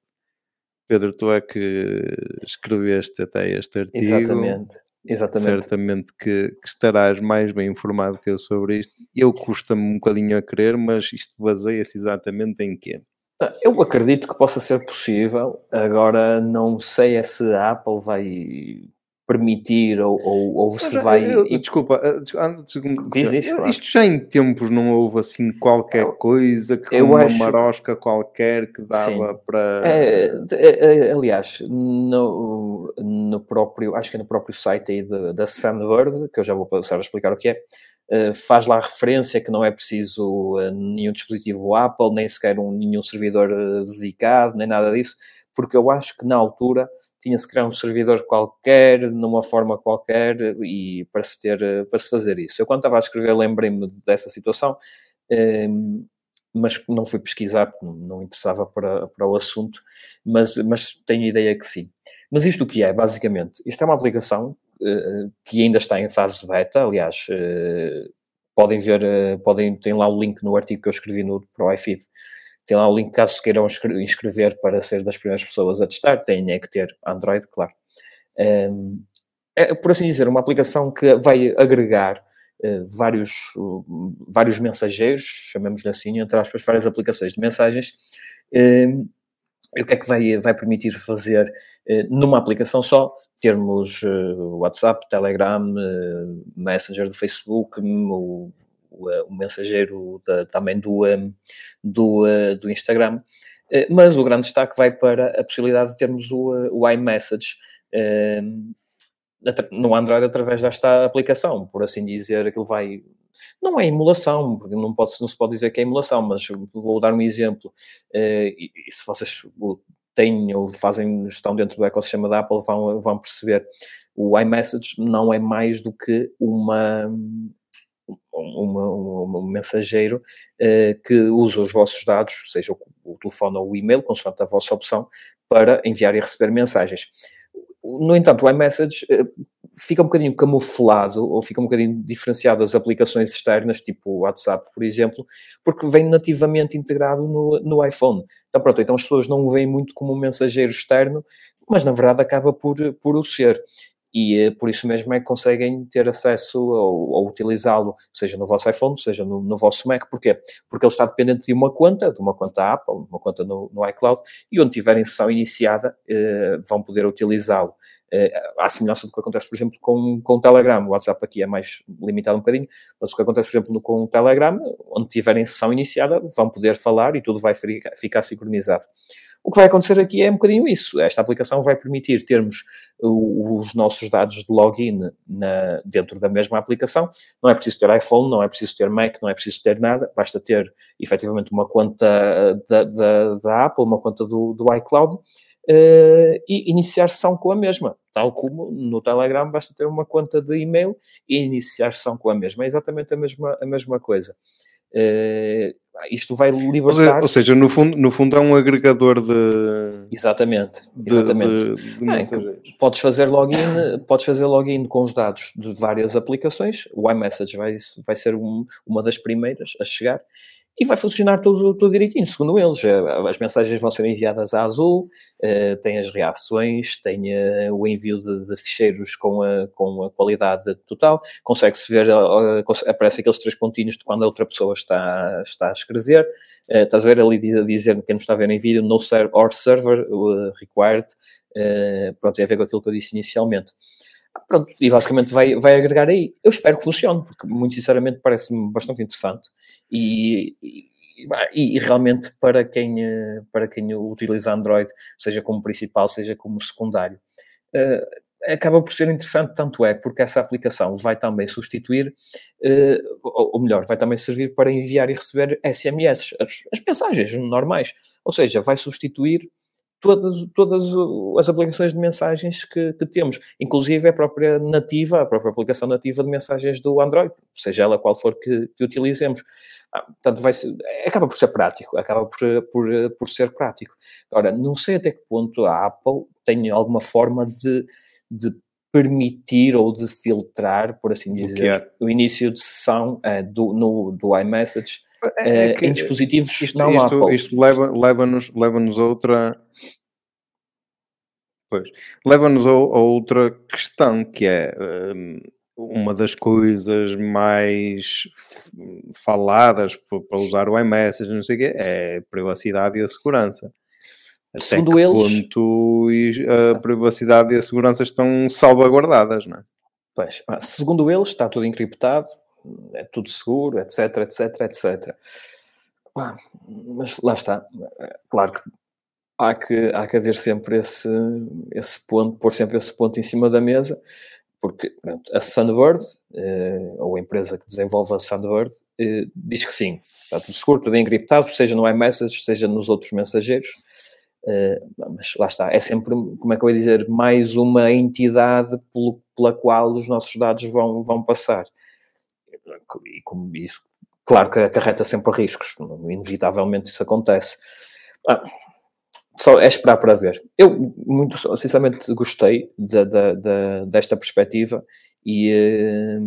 A: Pedro, tu é que escreveste até este artigo.
B: Exatamente. Exatamente.
A: Certamente que, que estarás mais bem informado que eu sobre isto. Eu custa-me um bocadinho a crer, mas isto baseia-se exatamente em quê?
B: Ah, Eu acredito que possa ser possível. Agora não sei é se a Apple vai permitir ou, ou, ou se
A: Mas,
B: vai.
A: eu- eu- desculpa, eh, des- antes de-
B: Diz isso,
A: eu-
B: claro.
A: isto já em tempos não houve assim qualquer
B: Eu-
A: coisa que
B: eu
A: uma
B: acho-
A: marosca qualquer que dava
B: Sim.
A: para.
B: É, é, é, aliás, no, no próprio, acho que é no próprio site aí da, da Sunbird, que eu já vou passar a explicar o que é, eh, faz lá referência que não é preciso eh, nenhum dispositivo Apple, nem sequer um, nenhum servidor eh, dedicado, nem nada disso, porque eu acho que na altura tinha-se criar um servidor qualquer, numa forma qualquer, e para se, ter, para se fazer isso. Eu quando estava a escrever lembrei-me dessa situação, eh, mas não fui pesquisar, porque não, não interessava para, para o assunto, mas, mas tenho a ideia que sim. Mas isto o que é, basicamente? Isto é uma aplicação eh, que ainda está em fase beta, aliás, eh, podem ver, eh, podem, tem lá o link no artigo que eu escrevi no, para o iFeed, tem lá o link caso se queiram inscre- inscrever para ser das primeiras pessoas a testar, têm é que ter Android, claro. Ehm, é, por assim dizer, uma aplicação que vai agregar eh, vários, uh, vários mensageiros, chamemos-lhe assim, entre aspas, várias aplicações de mensagens, eh, e o que é que vai, vai permitir fazer eh, numa aplicação só? Termos eh, WhatsApp, Telegram, Messenger do Facebook, o, o, eh, o mensageiro da- também do, eh, do, eh, do Instagram. Mas o grande destaque vai para a possibilidade de termos o, o iMessage no Android através desta aplicação, por assim dizer, aquilo vai. Não é emulação, porque não, pode, não se pode dizer que é emulação, mas vou dar um exemplo. E, e se vocês têm ou fazem, estão dentro do ecossistema da Apple, vão, vão perceber. O iMessage não é mais do que uma, uma, um mensageiro eh, que usa os vossos dados, seja o, o telefone ou o e-mail, consoante a vossa opção, para enviar e receber mensagens. No entanto, o iMessage eh, fica um bocadinho camuflado ou fica um bocadinho diferenciado das aplicações externas, tipo o WhatsApp, por exemplo, porque vem nativamente integrado no, no iPhone. Então, pronto, então as pessoas não o veem muito como um mensageiro externo, mas na verdade acaba por, por o ser. E eh, por isso mesmo é que conseguem ter acesso ou, ou utilizá-lo, seja no vosso iPhone, seja no, no vosso Mac. Porquê? Porque ele está dependente de uma conta, de uma conta Apple, uma conta no, no iCloud, e onde tiverem sessão iniciada, eh, vão poder utilizá-lo. Eh, à semelhança do que acontece, por exemplo, com, com o Telegram. O WhatsApp aqui é mais limitado um bocadinho, mas o que acontece, por exemplo, com o Telegram, onde tiverem sessão iniciada, vão poder falar e tudo vai ficar, sincronizado. O que vai acontecer aqui é um bocadinho isso. Esta aplicação vai permitir termos os nossos dados de login na- dentro da mesma aplicação. Não é preciso ter iPhone, não é preciso ter Mac, não é preciso ter nada. Basta ter, efetivamente, uma conta eh, da, da- da Apple, uma conta do, do iCloud eh, e iniciar sessão com a mesma. Tal como no Telegram basta ter uma conta de e-mail e iniciar sessão com a mesma. É exatamente a mesma, a mesma coisa. Eh, isto vai libertar...
A: ou seja, no, fundo, no fundo é um agregador de,
B: Exatamente,
A: de,
B: exatamente.
A: de, de
B: Ah. Podes fazer login, podes fazer login com os dados de várias aplicações. O iMessage vai, vai ser um- uma das primeiras a chegar e vai funcionar tudo, tudo direitinho, segundo eles. Eh, As mensagens vão ser enviadas a azul, eh, tem as reações, tem eh, o envio de, de ficheiros com a, com a qualidade total, consegue-se ver, cons- aparece aqueles três pontinhos de quando a outra pessoa está, está a escrever. Eh, estás a ver ali dizer, quem não está a ver em vídeo, no ser, or server required, pronto, tem a ver com aquilo que eu disse inicialmente. Pronto, e basicamente vai, vai agregar aí. Eu espero que funcione, porque muito sinceramente parece-me bastante interessante e, e, e- realmente para quem, eh, para quem utiliza Android, seja como principal, seja como secundário, eh, acaba por ser interessante, tanto é porque essa aplicação vai também substituir, eh, ou, ou melhor, vai também servir para enviar e receber SMS, as, as mensagens normais, ou seja, vai substituir todas, todas o- as aplicações de mensagens que, que temos, inclusive a própria nativa, a própria aplicação nativa de mensagens do Android, seja ela qual for que, que utilizemos. Ah, portanto, vai ser- acaba por ser prático, acaba por, por, por ser prático. Agora, não sei até que ponto a Apple tem alguma forma de, de permitir ou de filtrar, por assim dizer,
A: Bloquear.
B: o início de sessão eh, do, no, do iMessage
A: É- é
B: eh,
A: que
B: em dispositivos
A: isto,
B: não
A: isto,
B: Apple.
A: isto leva- leva-nos leva-nos a outra. Pois, leva-nos a, a outra questão que é hum, uma das coisas mais faladas para usar o iMessage, não sei o quê, é a privacidade e a segurança. até
B: Segundo eles-
A: ponto a privacidade e a segurança estão salvaguardadas, não é?
B: Pois, ah, segundo eles, está tudo encriptado, é tudo seguro, etc, etc, etc. Mas lá está. Eh, Claro que há que, há que haver sempre esse, esse ponto, pôr sempre esse ponto em cima da mesa, porque pronto, a Sunbird, eh, ou a empresa que desenvolve a Sunbird, eh, diz que sim, está tudo seguro, tudo encriptado, seja no iMessage, seja nos outros mensageiros. Eh, mas lá está, é sempre, como é que eu ia dizer, mais uma entidade pelo- pela qual os nossos dados vão, vão passar. E como isso, claro que acarreta sempre riscos, inevitavelmente isso acontece. Ah, só é esperar para ver. Eu, muito sinceramente, gostei da, da- da- desta perspectiva e, eh,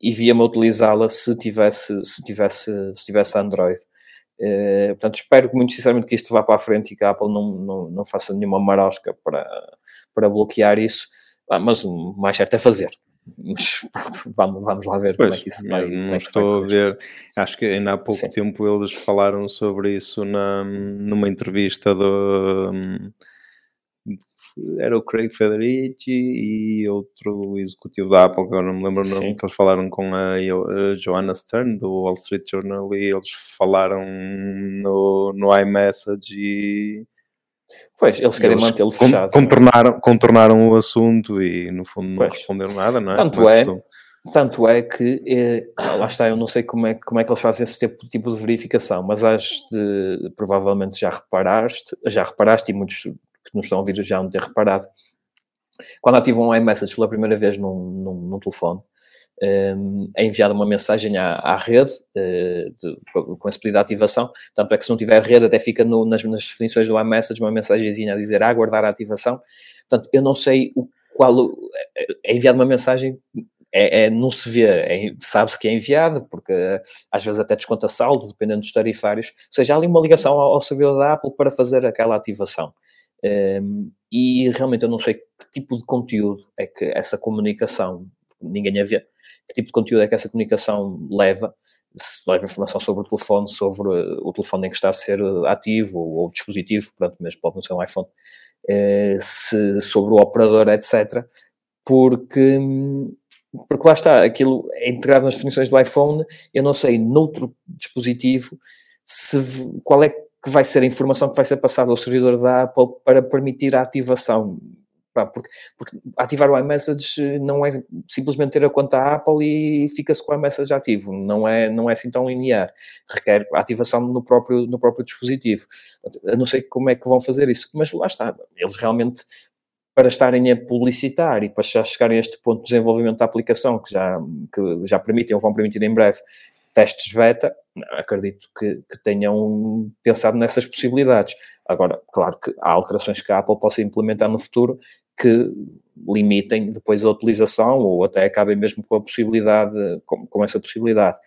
B: e via-me utilizá-la se tivesse, se, tivesse, se tivesse Android. Eh, portanto, espero muito sinceramente que isto vá para a frente e que a Apple não, não, não faça nenhuma marosca para, para bloquear isso. Ah, mas o mais certo é fazer. Mas pronto, vamos, vamos lá ver como é
A: Pois,
B: que isso vai.
A: eu não
B: é
A: estou a ver. Acho que ainda há pouco
B: Sim.
A: tempo eles falaram sobre isso na, numa entrevista do. hum, Era o Craig Federici e outro executivo da Apple, que agora não me lembro o nome, que eles falaram com a, a Joanna Stern do Wall Street Journal e eles falaram no, no iMessage e
B: Pois, eles querem mantê-lo fechado.
A: contornaram, contornaram o assunto e no fundo não
B: Pois.
A: responderam nada, não é?
B: Tanto
A: Como
B: é-
A: que estou-
B: Tanto é que, eh, lá está, eu não sei como é, que- como é que eles fazem esse tipo, tipo de verificação, mas has de, provavelmente já reparaste, já reparaste e muitos que nos estão a ouvir já vão ter reparado, quando ativam um iMessage pela primeira vez num, num, num telefone, eh, é enviada uma mensagem à, à rede eh, de- com esse pedido de ativação, tanto é que se não tiver rede até fica no- nas, nas definições do iMessage uma mensagenzinha a dizer aguardar a ativação, portanto eu não sei o qual, é- é enviada uma mensagem é, é- não se vê, é- sabe-se que é enviado, porque eh, às vezes até desconta saldo, dependendo dos tarifários. Ou seja, há ali uma ligação ao, ao servidor da Apple para fazer aquela ativação. Ehm, e realmente eu não sei que tipo de conteúdo é que essa comunicação, ninguém a vê, que tipo de conteúdo é que essa comunicação leva, se leva informação sobre o telefone, sobre eh, o telefone em que está a ser eh, ativo, ou, dispositivo, pronto, mas pode não ser um iPhone, eh, se, sobre o operador, etc. Porque, hum, porque lá está, aquilo é integrado nas definições do iPhone, eu não sei, noutro dispositivo, se, qual é que vai ser a informação que vai ser passada ao servidor da Apple para permitir a ativação. Pá, Porque, porque ativar o iMessage não é simplesmente ter a conta Apple e fica-se com o iMessage ativo, não é, não é assim tão linear, requer ativação no próprio, no próprio dispositivo. Eu não sei como é que vão fazer isso, mas lá está, eles realmente para estarem a publicitar e para já chegarem a este ponto de desenvolvimento da aplicação, que já, que já permitem ou vão permitir em breve testes beta, acredito que, que tenham pensado nessas possibilidades. Agora, claro que há alterações que a Apple possa implementar no futuro que limitem depois a utilização ou até acabem mesmo com a possibilidade, com, com essa possibilidade.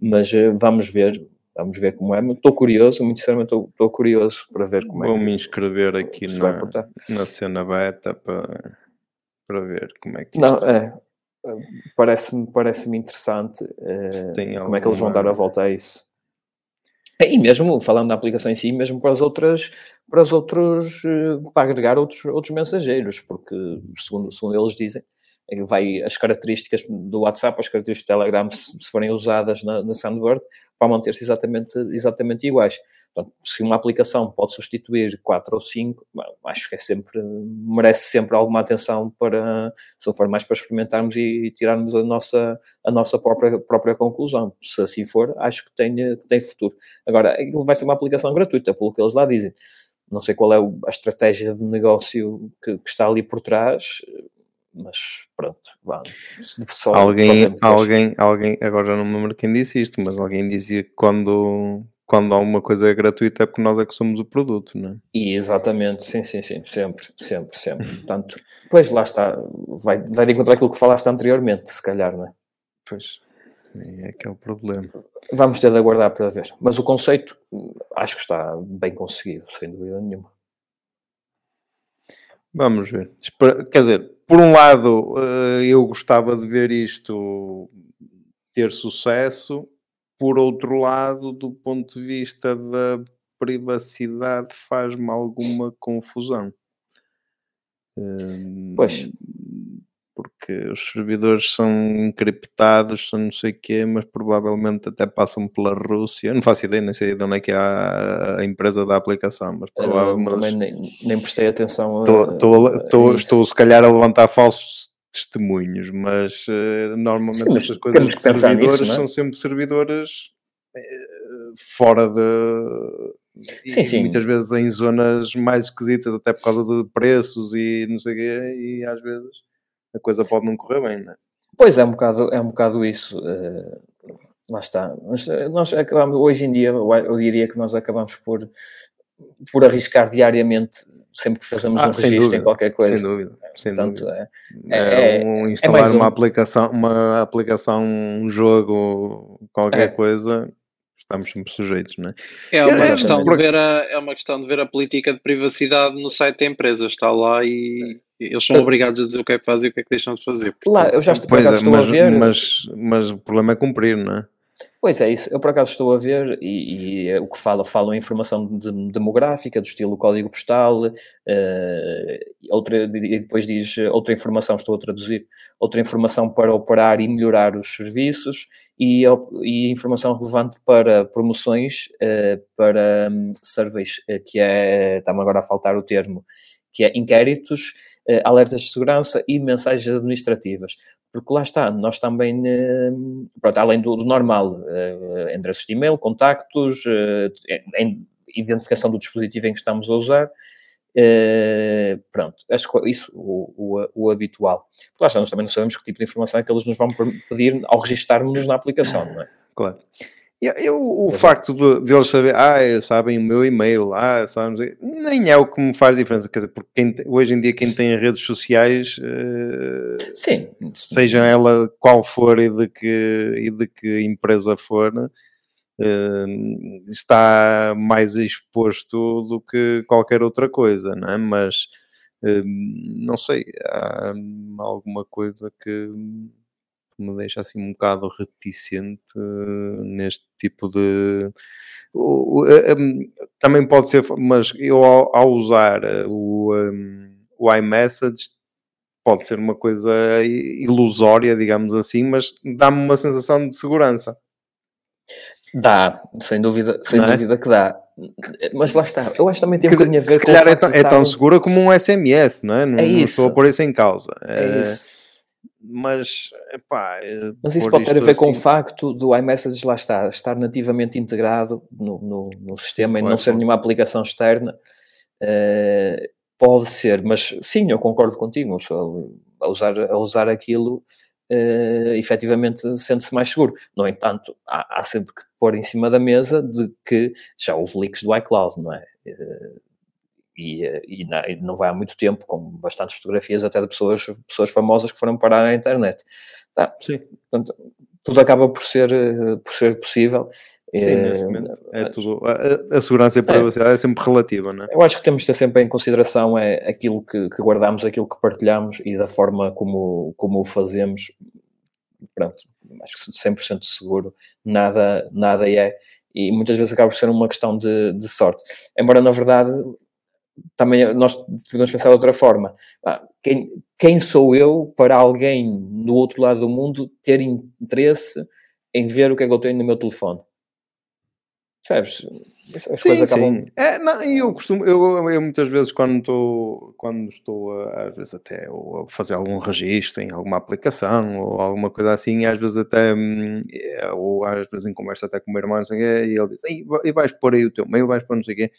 B: Mas eh, vamos ver, vamos ver como é. Estou curioso, muito sinceramente estou, curioso para ver como é
A: Vou me inscrever aqui na, na cena beta para, para ver como é que
B: Não, é. Parece-me parece interessante eh, como é que eles vão dar a volta a isso. E mesmo falando da aplicação em si, mesmo para as outras, para os outros, eh, para agregar outros, outros mensageiros, porque segundo, segundo eles dizem, é vai as características do WhatsApp, as características do Telegram, se, se forem usadas na, na Sandbird, vão manter-se exatamente, exatamente iguais. Portanto, se uma aplicação pode substituir quatro ou cinco, acho que é sempre, merece sempre alguma atenção para, se for mais para experimentarmos e, e tirarmos a nossa, a nossa própria, própria conclusão. Se assim for, acho que tem, que tem futuro. Agora, vai ser uma aplicação gratuita, pelo que eles lá dizem. Não sei qual é a estratégia de negócio que, que está ali por trás, mas pronto, vamos. Só- só
A: alguém,
B: depois.
A: alguém, alguém, agora já não me lembro quem disse isto, mas alguém dizia que quando, quando alguma coisa é gratuita é porque nós é que somos o produto, não é?
B: E exatamente, sim, sim, sim, sempre, sempre, sempre. Portanto, pois lá está, vai, vai encontrar aquilo que falaste anteriormente, se calhar, não é?
A: Pois, é que é o problema.
B: Vamos ter de aguardar para ver. Mas o conceito hum, acho que está bem conseguido, sem dúvida nenhuma.
A: Vamos ver. Quer dizer, por um lado, eh, eu gostava de ver isto ter sucesso, por outro lado, do ponto de vista da privacidade faz-me alguma confusão.
B: Pois.
A: Porque os servidores são encriptados, são não sei o quê, mas provavelmente até passam pela Rússia. Eu não faço ideia, nem sei de onde é que é a, a empresa da aplicação, mas provavelmente.
B: Também nem, nem prestei atenção a,
A: estou, estou, estou, estou, se calhar a levantar falsos testemunhos, mas uh, normalmente Sim, estas coisas de servidores nisso, é? são sempre servidores uh, fora de.
B: Sim, sim.
A: muitas vezes em zonas mais esquisitas, até por causa de preços e não sei o quê, e às vezes a coisa pode não correr bem, não é?
B: Pois é, um bocado, é um bocado isso. Uh, lá está. Nós, nós acabamos, hoje em dia, eu diria que nós acabamos por, por arriscar diariamente sempre que fazemos ah, um registro dúvida, em qualquer coisa.
A: Sem dúvida, sem Portanto, dúvida. É, é, é, um, instalar é uma um... aplicação, uma aplicação, um jogo, qualquer é. coisa, estamos sempre sujeitos, não é?
C: É uma, é, questão de ver a, é uma questão de ver a política de privacidade no site da empresa, está lá e eles são obrigados a dizer o que é que fazem e o que é que deixam de fazer.
B: Portanto, lá, eu já estou,
A: pois, estou mas, a ver. Mas, mas o problema é cumprir, não é?
B: Pois é, isso. Eu por acaso estou a ver e, e o que fala, falam informação de, demográfica, do estilo código postal, uh, outra, e depois diz outra informação, estou a traduzir, outra informação para operar e melhorar os serviços e, e informação relevante para promoções, uh, para um, surveys, que é, está-me agora a faltar o termo, que é inquéritos, alertas de segurança e mensagens administrativas porque lá está, nós também, eh, pronto, além do, do normal, eh, endereços de e-mail, contactos, eh, identificação do dispositivo em que estamos a usar, pronto, isso o, o, o habitual. Porque lá está, nós também não sabemos que tipo de informação é que eles nos vão pedir ao registarmos-nos na aplicação, não é?
A: Claro. Eu, o facto de, de, eles saber, ah, sabem o meu e-mail, ah, sabem, nem é o que me faz diferença, quer dizer, porque quem, hoje em dia quem tem redes sociais, uh,
B: Sim.
A: seja ela qual for e de que, e de que empresa for, uh, está mais exposto do que qualquer outra coisa, não é? Mas, uh, não sei, há alguma coisa que me deixa assim um bocado reticente uh, neste tipo de. Uh, um, também pode ser, mas eu ao, usar eh, o, o iMessage pode ser uma coisa ilusória, digamos assim, mas dá-me uma sensação de segurança.
B: Dá, sem dúvida, sem é? dúvida que dá. Mas lá está, eu acho que também tem um bocadinho a ver
A: se com. Se calhar é, tão, é tão segura como um SMS, não é? Não, é não estou a pôr isso em causa.
B: É, é isso
A: mas
B: mas isso pode ter a ver assim... com o assim facto do iMessage lá estar, estar nativamente integrado no, no, no sistema e não ser nenhuma aplicação externa. Uh, pode ser, mas sim, eu concordo contigo. A usar, a usar aquilo, uh, efetivamente sente-se mais seguro. No entanto, há, há, sempre que pôr em cima da mesa de que já houve leaks do iCloud, não é? Uh, e, eh, e, não, e, não, vai há muito tempo, com bastantes fotografias até de pessoas, pessoas famosas que foram parar na internet. Tá.
A: Sim.
B: Portanto, tudo acaba por ser, eh, por ser possível.
A: Sim, neste momento é tudo. A, a segurança e a é. privacidade é. é. sempre relativa, não é?
B: Eu acho que temos de ter sempre em consideração é aquilo que, que guardamos, aquilo que partilhamos e da forma como, como o fazemos. Pronto, acho que 100% seguro, nada, nada é. E muitas vezes acaba por ser uma questão de, de sorte. Embora, na verdade, também nós podemos pensar de outra forma. Ah, quem, quem sou eu para alguém no outro lado do mundo ter interesse em ver o que é que eu tenho no meu telefone? Sabes?
A: As sim, coisas acabam... sim. É, não, eu costumo, eu, eu, muitas vezes quando estou, quando estou a, às vezes até a fazer algum registro em alguma aplicação ou alguma coisa assim, às vezes até, hum, ou às vezes em conversa até com o meu irmão, e ele diz, e vais pôr aí o teu mail, vais pôr não sei o quê,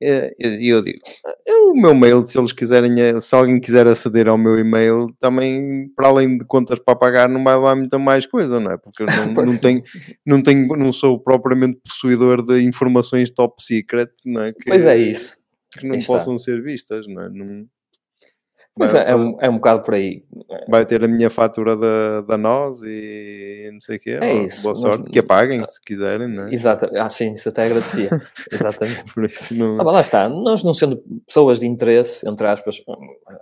A: e eu digo, é o meu mail, se eles quiserem, se alguém quiser aceder ao meu e-mail, também, para além de contas para pagar, não vai lá muita mais coisa, não é? Porque eu não, não, tenho, não, tenho, não sou propriamente possuidor de informações top secret, não é?
B: Que, pois é isso.
A: Que não possam ser vistas, não é? Não...
B: Mas é, é, um, é um bocado por aí.
A: Vai ter a minha fatura da, da nós e não sei o quê.
B: É isso.
A: Boa sorte. Nós... Que apaguem se quiserem, não é?
B: Exato. Ah, sim, isso até agradecia. Exatamente.
A: por isso não...
B: Ah, lá está. Nós não sendo pessoas de interesse, entre aspas,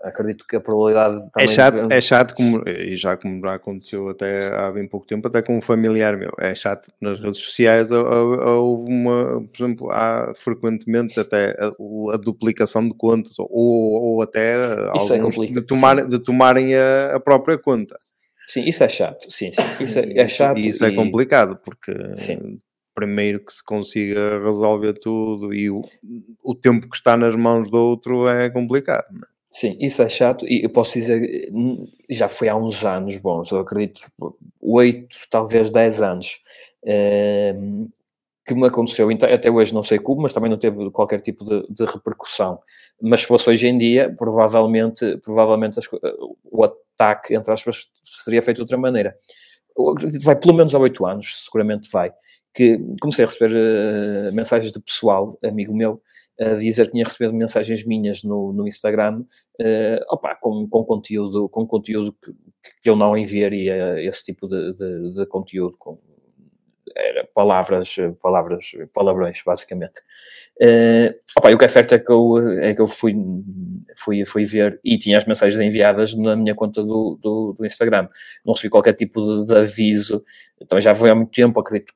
B: acredito que a probabilidade
A: é chato, de... é chato como, e já como já aconteceu até há bem pouco tempo, até com um familiar meu. É chato nas redes sociais. Houve uma, por exemplo, há frequentemente até a, a duplicação de contas ou, ou até
B: isso alguns,
A: é de, tomar, de tomarem a, a, própria conta.
B: Sim, isso é chato. Sim, sim. Isso é, é chato.
A: E isso é e... é complicado porque sim. primeiro que se consiga resolver tudo e o, o tempo que está nas mãos do outro é complicado. Não é?
B: Sim, isso é chato e eu posso dizer, já foi há uns anos bons, eu acredito, oito, talvez dez anos, ehm, que me aconteceu, até hoje não sei como, mas também não teve qualquer tipo de, de repercussão. Mas se fosse hoje em dia, provavelmente, provavelmente as, o ataque, entre aspas, seria feito de outra maneira. Vai pelo menos há oito anos, seguramente vai. Que comecei a receber uh, mensagens de pessoal, amigo meu, a dizer que tinha recebido mensagens minhas no, no Instagram, uh, opa, com, com conteúdo, com conteúdo que, que eu não enviaria esse tipo de, de, de conteúdo, com era palavras, palavras, palavrões, basicamente. Uh, opa, o que é certo é que eu, é que eu fui, fui, fui ver e tinha as mensagens enviadas na minha conta do, do, do Instagram. Não recebi qualquer tipo de, de, aviso, então já foi há muito tempo, acredito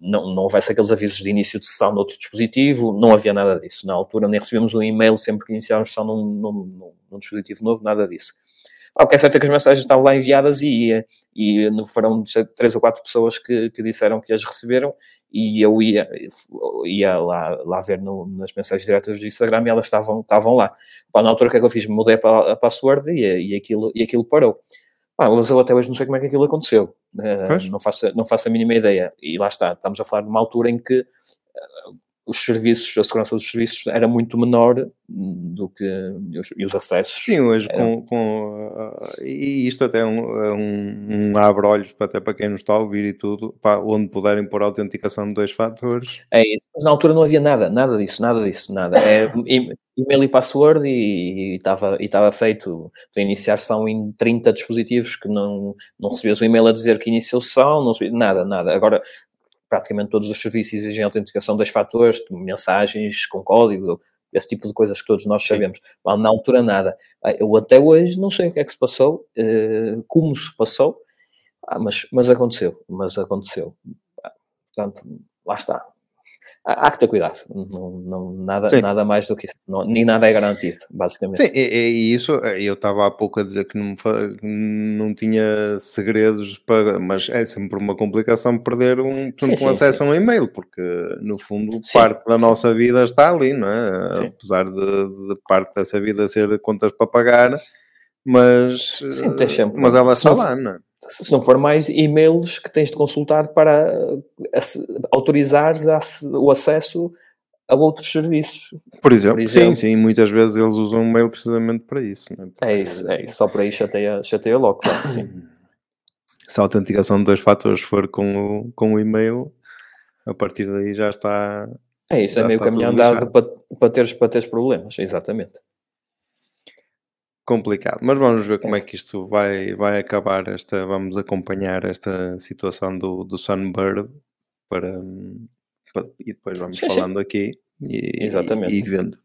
B: não, não houvesse aqueles avisos de início de sessão no outro dispositivo, não havia nada disso. Na altura nem recebemos um e-mail sempre que iniciávamos sessão num, num, num dispositivo novo, nada disso. Ah, o que é certo é que as mensagens estavam lá enviadas e, e foram três ou quatro pessoas que, que disseram que as receberam e eu ia, ia lá, lá ver no, nas mensagens diretas do Instagram e elas estavam, estavam lá. Pá, na altura que é que eu fiz? Mudei a, a password e, e, aquilo, e aquilo parou. Pá, mas eu até hoje não sei como é que aquilo aconteceu. Uh, não, faço, não faço a mínima ideia. E lá está, estamos a falar de uma altura em que uh, os serviços, a segurança dos serviços era muito menor do que os, e os acessos.
A: Sim, hoje com, com uh, e isto até é um, é um, um abre-olhos até para quem nos está a ouvir e tudo, para onde puderem pôr a autenticação de dois fatores.
B: É, mas na altura não havia nada, nada disso, nada disso, nada. É e-mail e password e estava e estava feito para iniciar sessão em 30 dispositivos que não, não recebias um e-mail a dizer que iniciou sessão, não recebias, nada, nada. Agora praticamente todos os serviços exigem autenticação das fatores, mensagens com código, esse tipo de coisas que todos nós sabemos. Mas na altura nada. Ah, eu até hoje não sei o que é que se passou, eh, como se passou, ah, mas, mas aconteceu, mas aconteceu. Ah, portanto, lá está há que ter cuidado, não, não, nada, nada mais do que isso, não, nem nada é garantido, basicamente.
A: Sim, e, e isso, eu estava há pouco a dizer que não, não tinha segredos, para, mas é sempre uma complicação perder um, sim, sim, acesso sim. a um e-mail, porque no fundo parte da nossa vida está ali, não é? Apesar de, de, parte dessa vida ser contas para pagar, mas, mas ela está lá, não é?
B: Se não for mais e-mails que tens de consultar para autorizares o acesso a outros serviços.
A: Por exemplo, por exemplo, sim, sim, muitas vezes eles usam o mail precisamente para isso.
B: É? é isso, é isso, só por aí chateia, chateia logo, claro sim.
A: Se a autenticação de dois fatores for com o, com o e-mail, a partir daí já está.
B: É isso, é meio caminho andado para, para, teres, para teres problemas, exatamente
A: complicado. Mas vamos ver como é que isto vai, vai acabar. Esta, vamos acompanhar esta situação do, do Sunbird para, para e depois vamos sim, falando sim. aqui e, Exatamente. E, e vendo.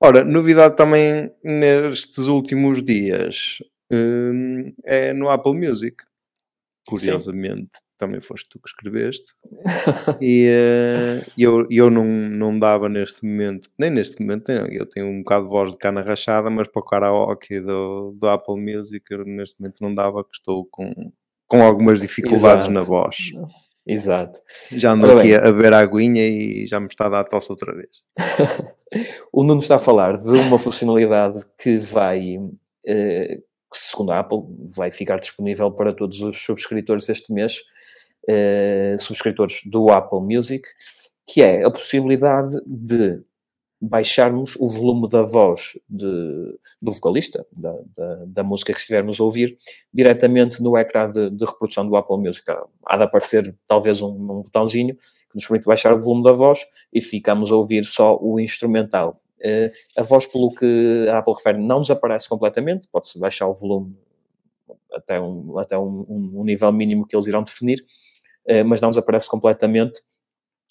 A: Ora, novidade também nestes últimos dias hum, é no Apple Music. Curiosamente, sim também foste tu que escreveste, e uh, eu, eu não, não dava neste momento, nem neste momento, nem, eu tenho um bocado de voz de cana rachada, mas para o karaoke do, do Apple Music eu neste momento não dava, que estou com, com algumas dificuldades Exato. na voz.
B: Exato.
A: Já ando aqui a a aguinha e já me está a dar tosse outra vez.
B: o Nuno está a falar de uma funcionalidade que vai, eh, segundo a Apple, vai ficar disponível para todos os subscritores este mês, eh, subscritores do Apple Music, que é a possibilidade de baixarmos o volume da voz de, do vocalista, da, da, da, música que estivermos a ouvir, diretamente no ecrã de, de, reprodução do Apple Music. Há de aparecer talvez um, um botãozinho que nos permite baixar o volume da voz e ficamos a ouvir só o instrumental. Uh, a voz, pelo que a Apple refere, não desaparece completamente, pode-se baixar o volume até, um, até um, um, nível mínimo que eles irão definir, uh, mas não desaparece completamente.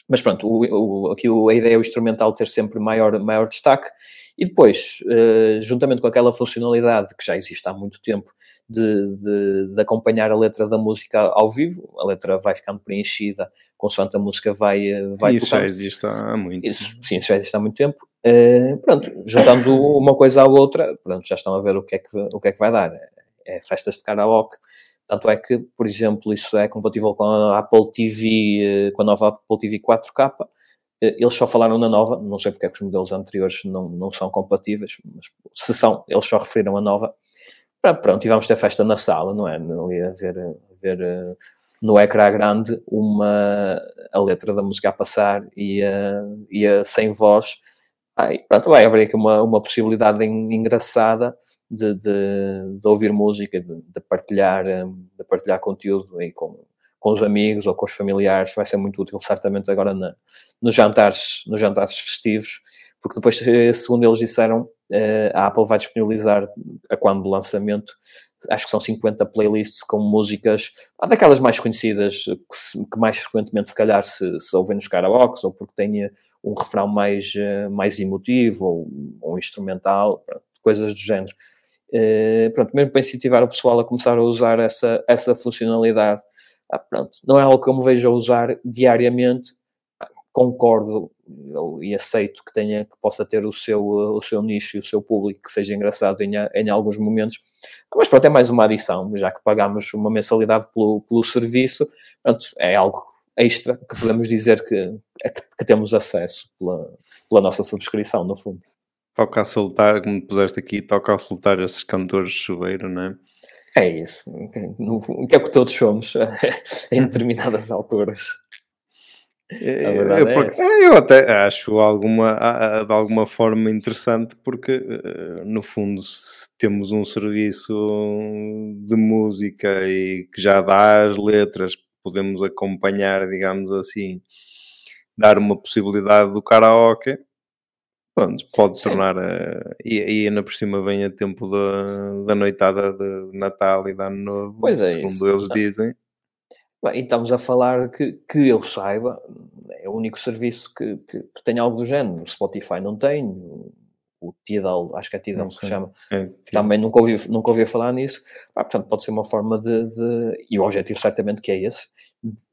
B: Mas pronto, o, o, aqui a ideia é o instrumental ter sempre maior, maior destaque. E depois, uh, juntamente com aquela funcionalidade que já existe há muito tempo de, de, de, acompanhar a letra da música ao vivo, a letra vai ficando preenchida consoante a música vai, eh, vai
A: Isso tocando. já existe há muito
B: Isso, Sim, isso já existe há muito tempo. Uh, pronto, juntando uma coisa à outra, pronto, já estão a ver o que é que, o que, é que vai dar. É festas de karaoke, tanto é que, por exemplo, isso é compatível com a Apple TV, com a nova Apple TV 4K. Eles só falaram na nova, não sei porque é que os modelos anteriores não, não são compatíveis, mas se são, eles só referiram a nova. Pronto, e vamos ter festa na sala, não é? Não ia ver, ver no ecrã grande uma, a letra da música a passar e a, e a sem voz. Aí, pronto, vai haver aqui uma, uma possibilidade engraçada de, de, de ouvir música, de, de, partilhar, de partilhar conteúdo aí com, com os amigos ou com os familiares, vai ser muito útil, certamente agora na, nos, jantares, nos jantares festivos, porque depois, eh, segundo eles disseram, eh, a Apple vai disponibilizar, a quando do lançamento, acho que são 50 playlists com músicas, daquelas mais conhecidas, que, mais frequentemente, se calhar, se, se ouvem nos karaokes, ou porque tenha um refrão mais, eh, mais emotivo, ou, ou instrumental, coisas do género. Uh, pronto, mesmo para incentivar o pessoal a começar a usar essa, essa funcionalidade, ah, pronto, não é algo que eu me vejo a usar diariamente, ah, concordo e aceito que tenha, que possa ter o seu, o seu nicho e o seu público, que seja engraçado em, em alguns momentos, mas pronto, é mais uma adição, já que pagamos uma mensalidade pelo, pelo serviço, pronto, é algo extra que podemos dizer que, é que, que temos acesso pela, pela nossa subscrição, no fundo
A: toca a soltar, como puseste aqui, toca a soltar esses cantores de chuveiro, não é?
B: É isso. O que é que todos somos em determinadas alturas.
A: É, eu, é é, eu, até acho alguma, de alguma forma interessante porque, eh, no fundo, se temos um serviço de música e que já dá as letras, podemos acompanhar, digamos assim, dar uma possibilidade do karaoke Pronto, pode tornar. Uh, e, e ainda por cima vem a tempo da, da noitada de Natal e de Ano Novo, pois é segundo isso. eles tá. dizem.
B: Bem, e estamos a falar que, que eu saiba, é o único serviço que, que, que tem algo do género. Spotify não tem, o Tidal, acho que é Tidal que se chama, é, também nunca ouvi, nunca ouvi falar nisso. Ah, portanto, pode ser uma forma de, de, E o objetivo certamente que é esse,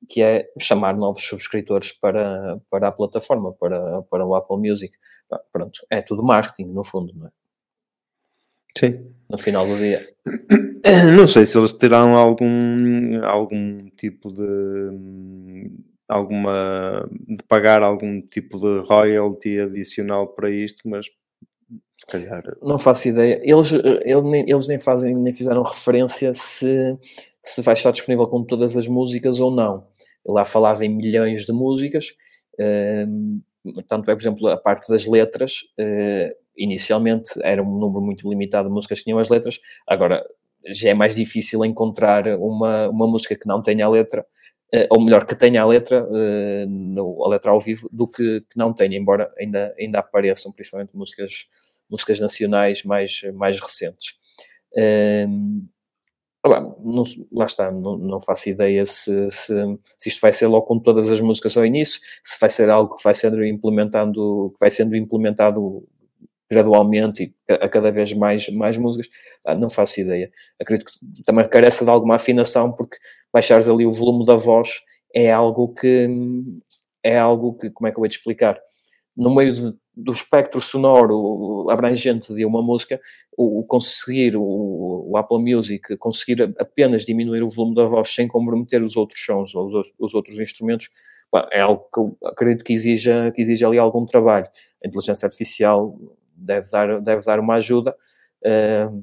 B: que é chamar novos subscritores para, para a plataforma, para, para o Apple Music. Ah, pronto, é tudo marketing, no fundo, não é?
A: Sim.
B: No final do dia.
A: Não sei se eles terão algum, algum tipo de alguma de pagar algum tipo de royalty adicional para isto, mas calhar.
B: Não faço ideia. Eles, eles nem fazem, nem fizeram referência se, se vai estar disponível com todas as músicas ou não. Lá falava em milhões de músicas, uh, tanto é, por exemplo, a parte das letras, uh, inicialmente era um número muito limitado de músicas que tinham as letras, agora já é mais difícil encontrar uma, uma música que não tenha a letra, ou melhor, que tenha a letra, uh, no, a letra ao vivo, do que, que não tenha, embora ainda, ainda apareçam principalmente músicas músicas nacionais mais, mais recentes. Um, não, lá está, não, não faço ideia se, se, se, isto vai ser logo com todas as músicas ao início, se vai ser algo que vai sendo implementado, que vai sendo implementado gradualmente e a cada vez mais, mais músicas, ah, não faço ideia. Acredito que também carece de alguma afinação, porque baixares ali o volume da voz é algo que é algo que, como é que eu vou te explicar? No meio de do espectro sonoro abrangente de uma música, o, o conseguir o, o, Apple Music conseguir apenas diminuir o volume da voz sem comprometer os outros sons ou os, os outros instrumentos, é algo que eu acredito que exija, que exija ali algum trabalho. A inteligência artificial deve dar, deve dar uma ajuda. Uh,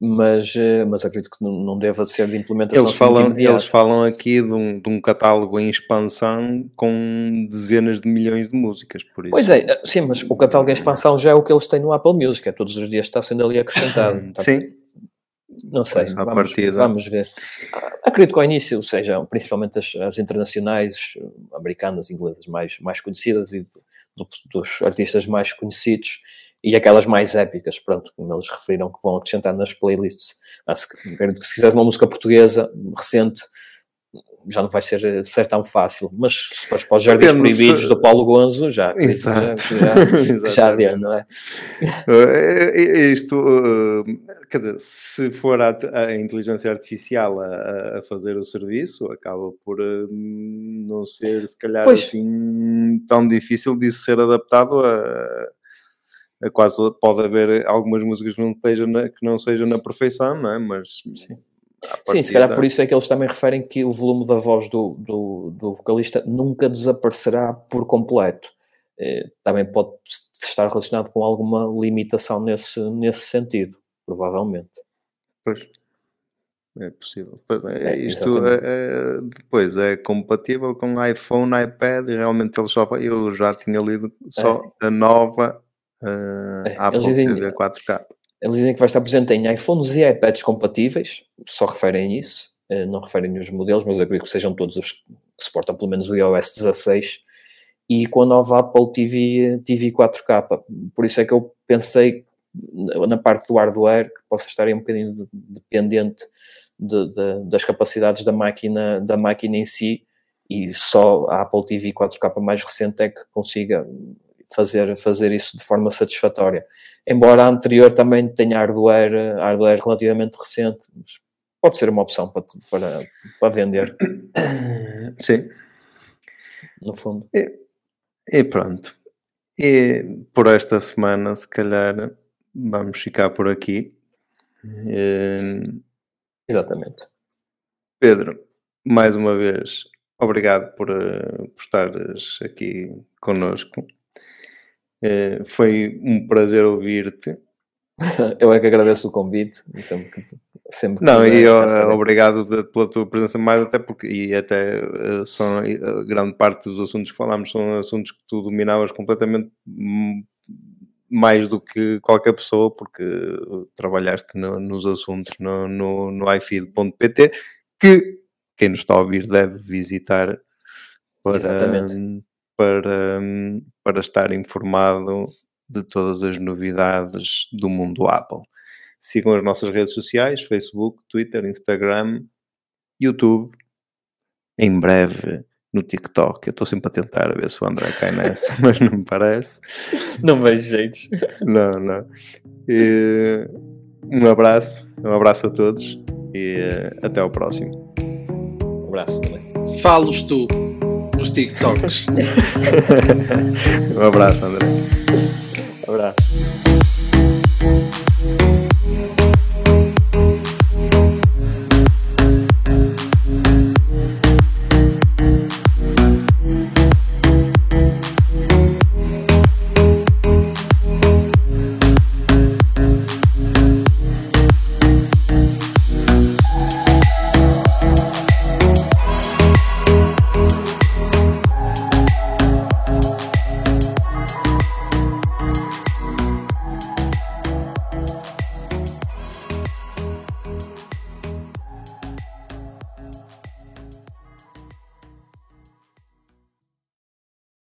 B: mas, eh, mas acredito que não, deva ser de implementação.
A: Eles falam, eles falam aqui de um, de um catálogo em expansão com dezenas de milhões de músicas, por isso.
B: Pois é, eh, sim, mas o catálogo em expansão já é o que eles têm no Apple Music, é todos os dias está sendo ali acrescentado.
A: sim.
B: Não sei, vamos, vamos, ver. Acredito que ao início sejam principalmente as, as internacionais, americanas, inglesas, mais, mais conhecidas e dos artistas mais conhecidos e aquelas mais épicas, pronto, como eles referiram que vão acrescentar nas playlists. Ah, se, se quiseres uma música portuguesa recente, já não vai ser, ser tão fácil, mas se fores para os Jardins Proibidos se... do Paulo Gonzo, já, Exato. já, já, não é?
A: Uh, isto, uh, quer dizer, se for a, a inteligência artificial a, a, fazer o serviço, acaba por uh, não ser, se calhar, pois. assim, tão difícil de ser adaptado a quase pode haver algumas músicas que não, esteja na, que não sejam na perfeição, não é? Mas
B: Sim. Sim, se calhar por isso é que eles também referem que o volume da voz do, do, do vocalista nunca desaparecerá por completo. Eh, também pode estar relacionado com alguma limitação nesse, nesse sentido, provavelmente.
A: Pois. É possível. É, é, isto é, é, depois é compatível com iPhone, iPad e realmente eles só. Eu já tinha lido só é. a nova uh, Apple dizem, TV 4K.
B: Eles dizem que vai estar presente em iPhones e iPads compatíveis, só referem isso, uh, não referem os modelos, mas eu acredito que sejam todos os que suportam pelo menos o iOS 16 e com a nova Apple TV, TV 4K. Por isso é que eu pensei na parte do hardware que possa estar um bocadinho dependente de, de, das capacidades da máquina, da máquina em si e só a Apple TV 4K mais recente é que consiga fazer, fazer isso de forma satisfatória. Embora a anterior também tenha hardware, hardware relativamente recente, pode ser uma opção para, para, para vender.
A: Sim.
B: No fundo.
A: E, e pronto. E por esta semana, se calhar, vamos ficar por aqui. E...
B: Exatamente.
A: Pedro, mais uma vez, obrigado por, uh, por estares aqui connosco. Uh, foi um prazer ouvir-te.
B: Eu é que agradeço o convite. Sempre que, sempre
A: Não, e eu, obrigado pela tua presença mais, até porque, e até uh, são uh, grande parte dos assuntos que falámos são assuntos que tu dominavas completamente mais do que qualquer pessoa, porque trabalhaste no, nos assuntos no, no, no ifeed.pt, que quem nos está a ouvir deve visitar para, Exatamente para, para estar informado de todas as novidades do mundo Apple. Sigam as nossas redes sociais: Facebook, Twitter, Instagram, YouTube. Em breve no TikTok. Eu estou sempre a tentar ver se o André cai nessa, mas não me parece.
B: Não vejo jeitos.
A: Não, não. E, um abraço, um abraço a todos e até ao próximo.
B: Um abraço também.
C: Falos tu TikToks.
A: um abraço, André. Um abraço.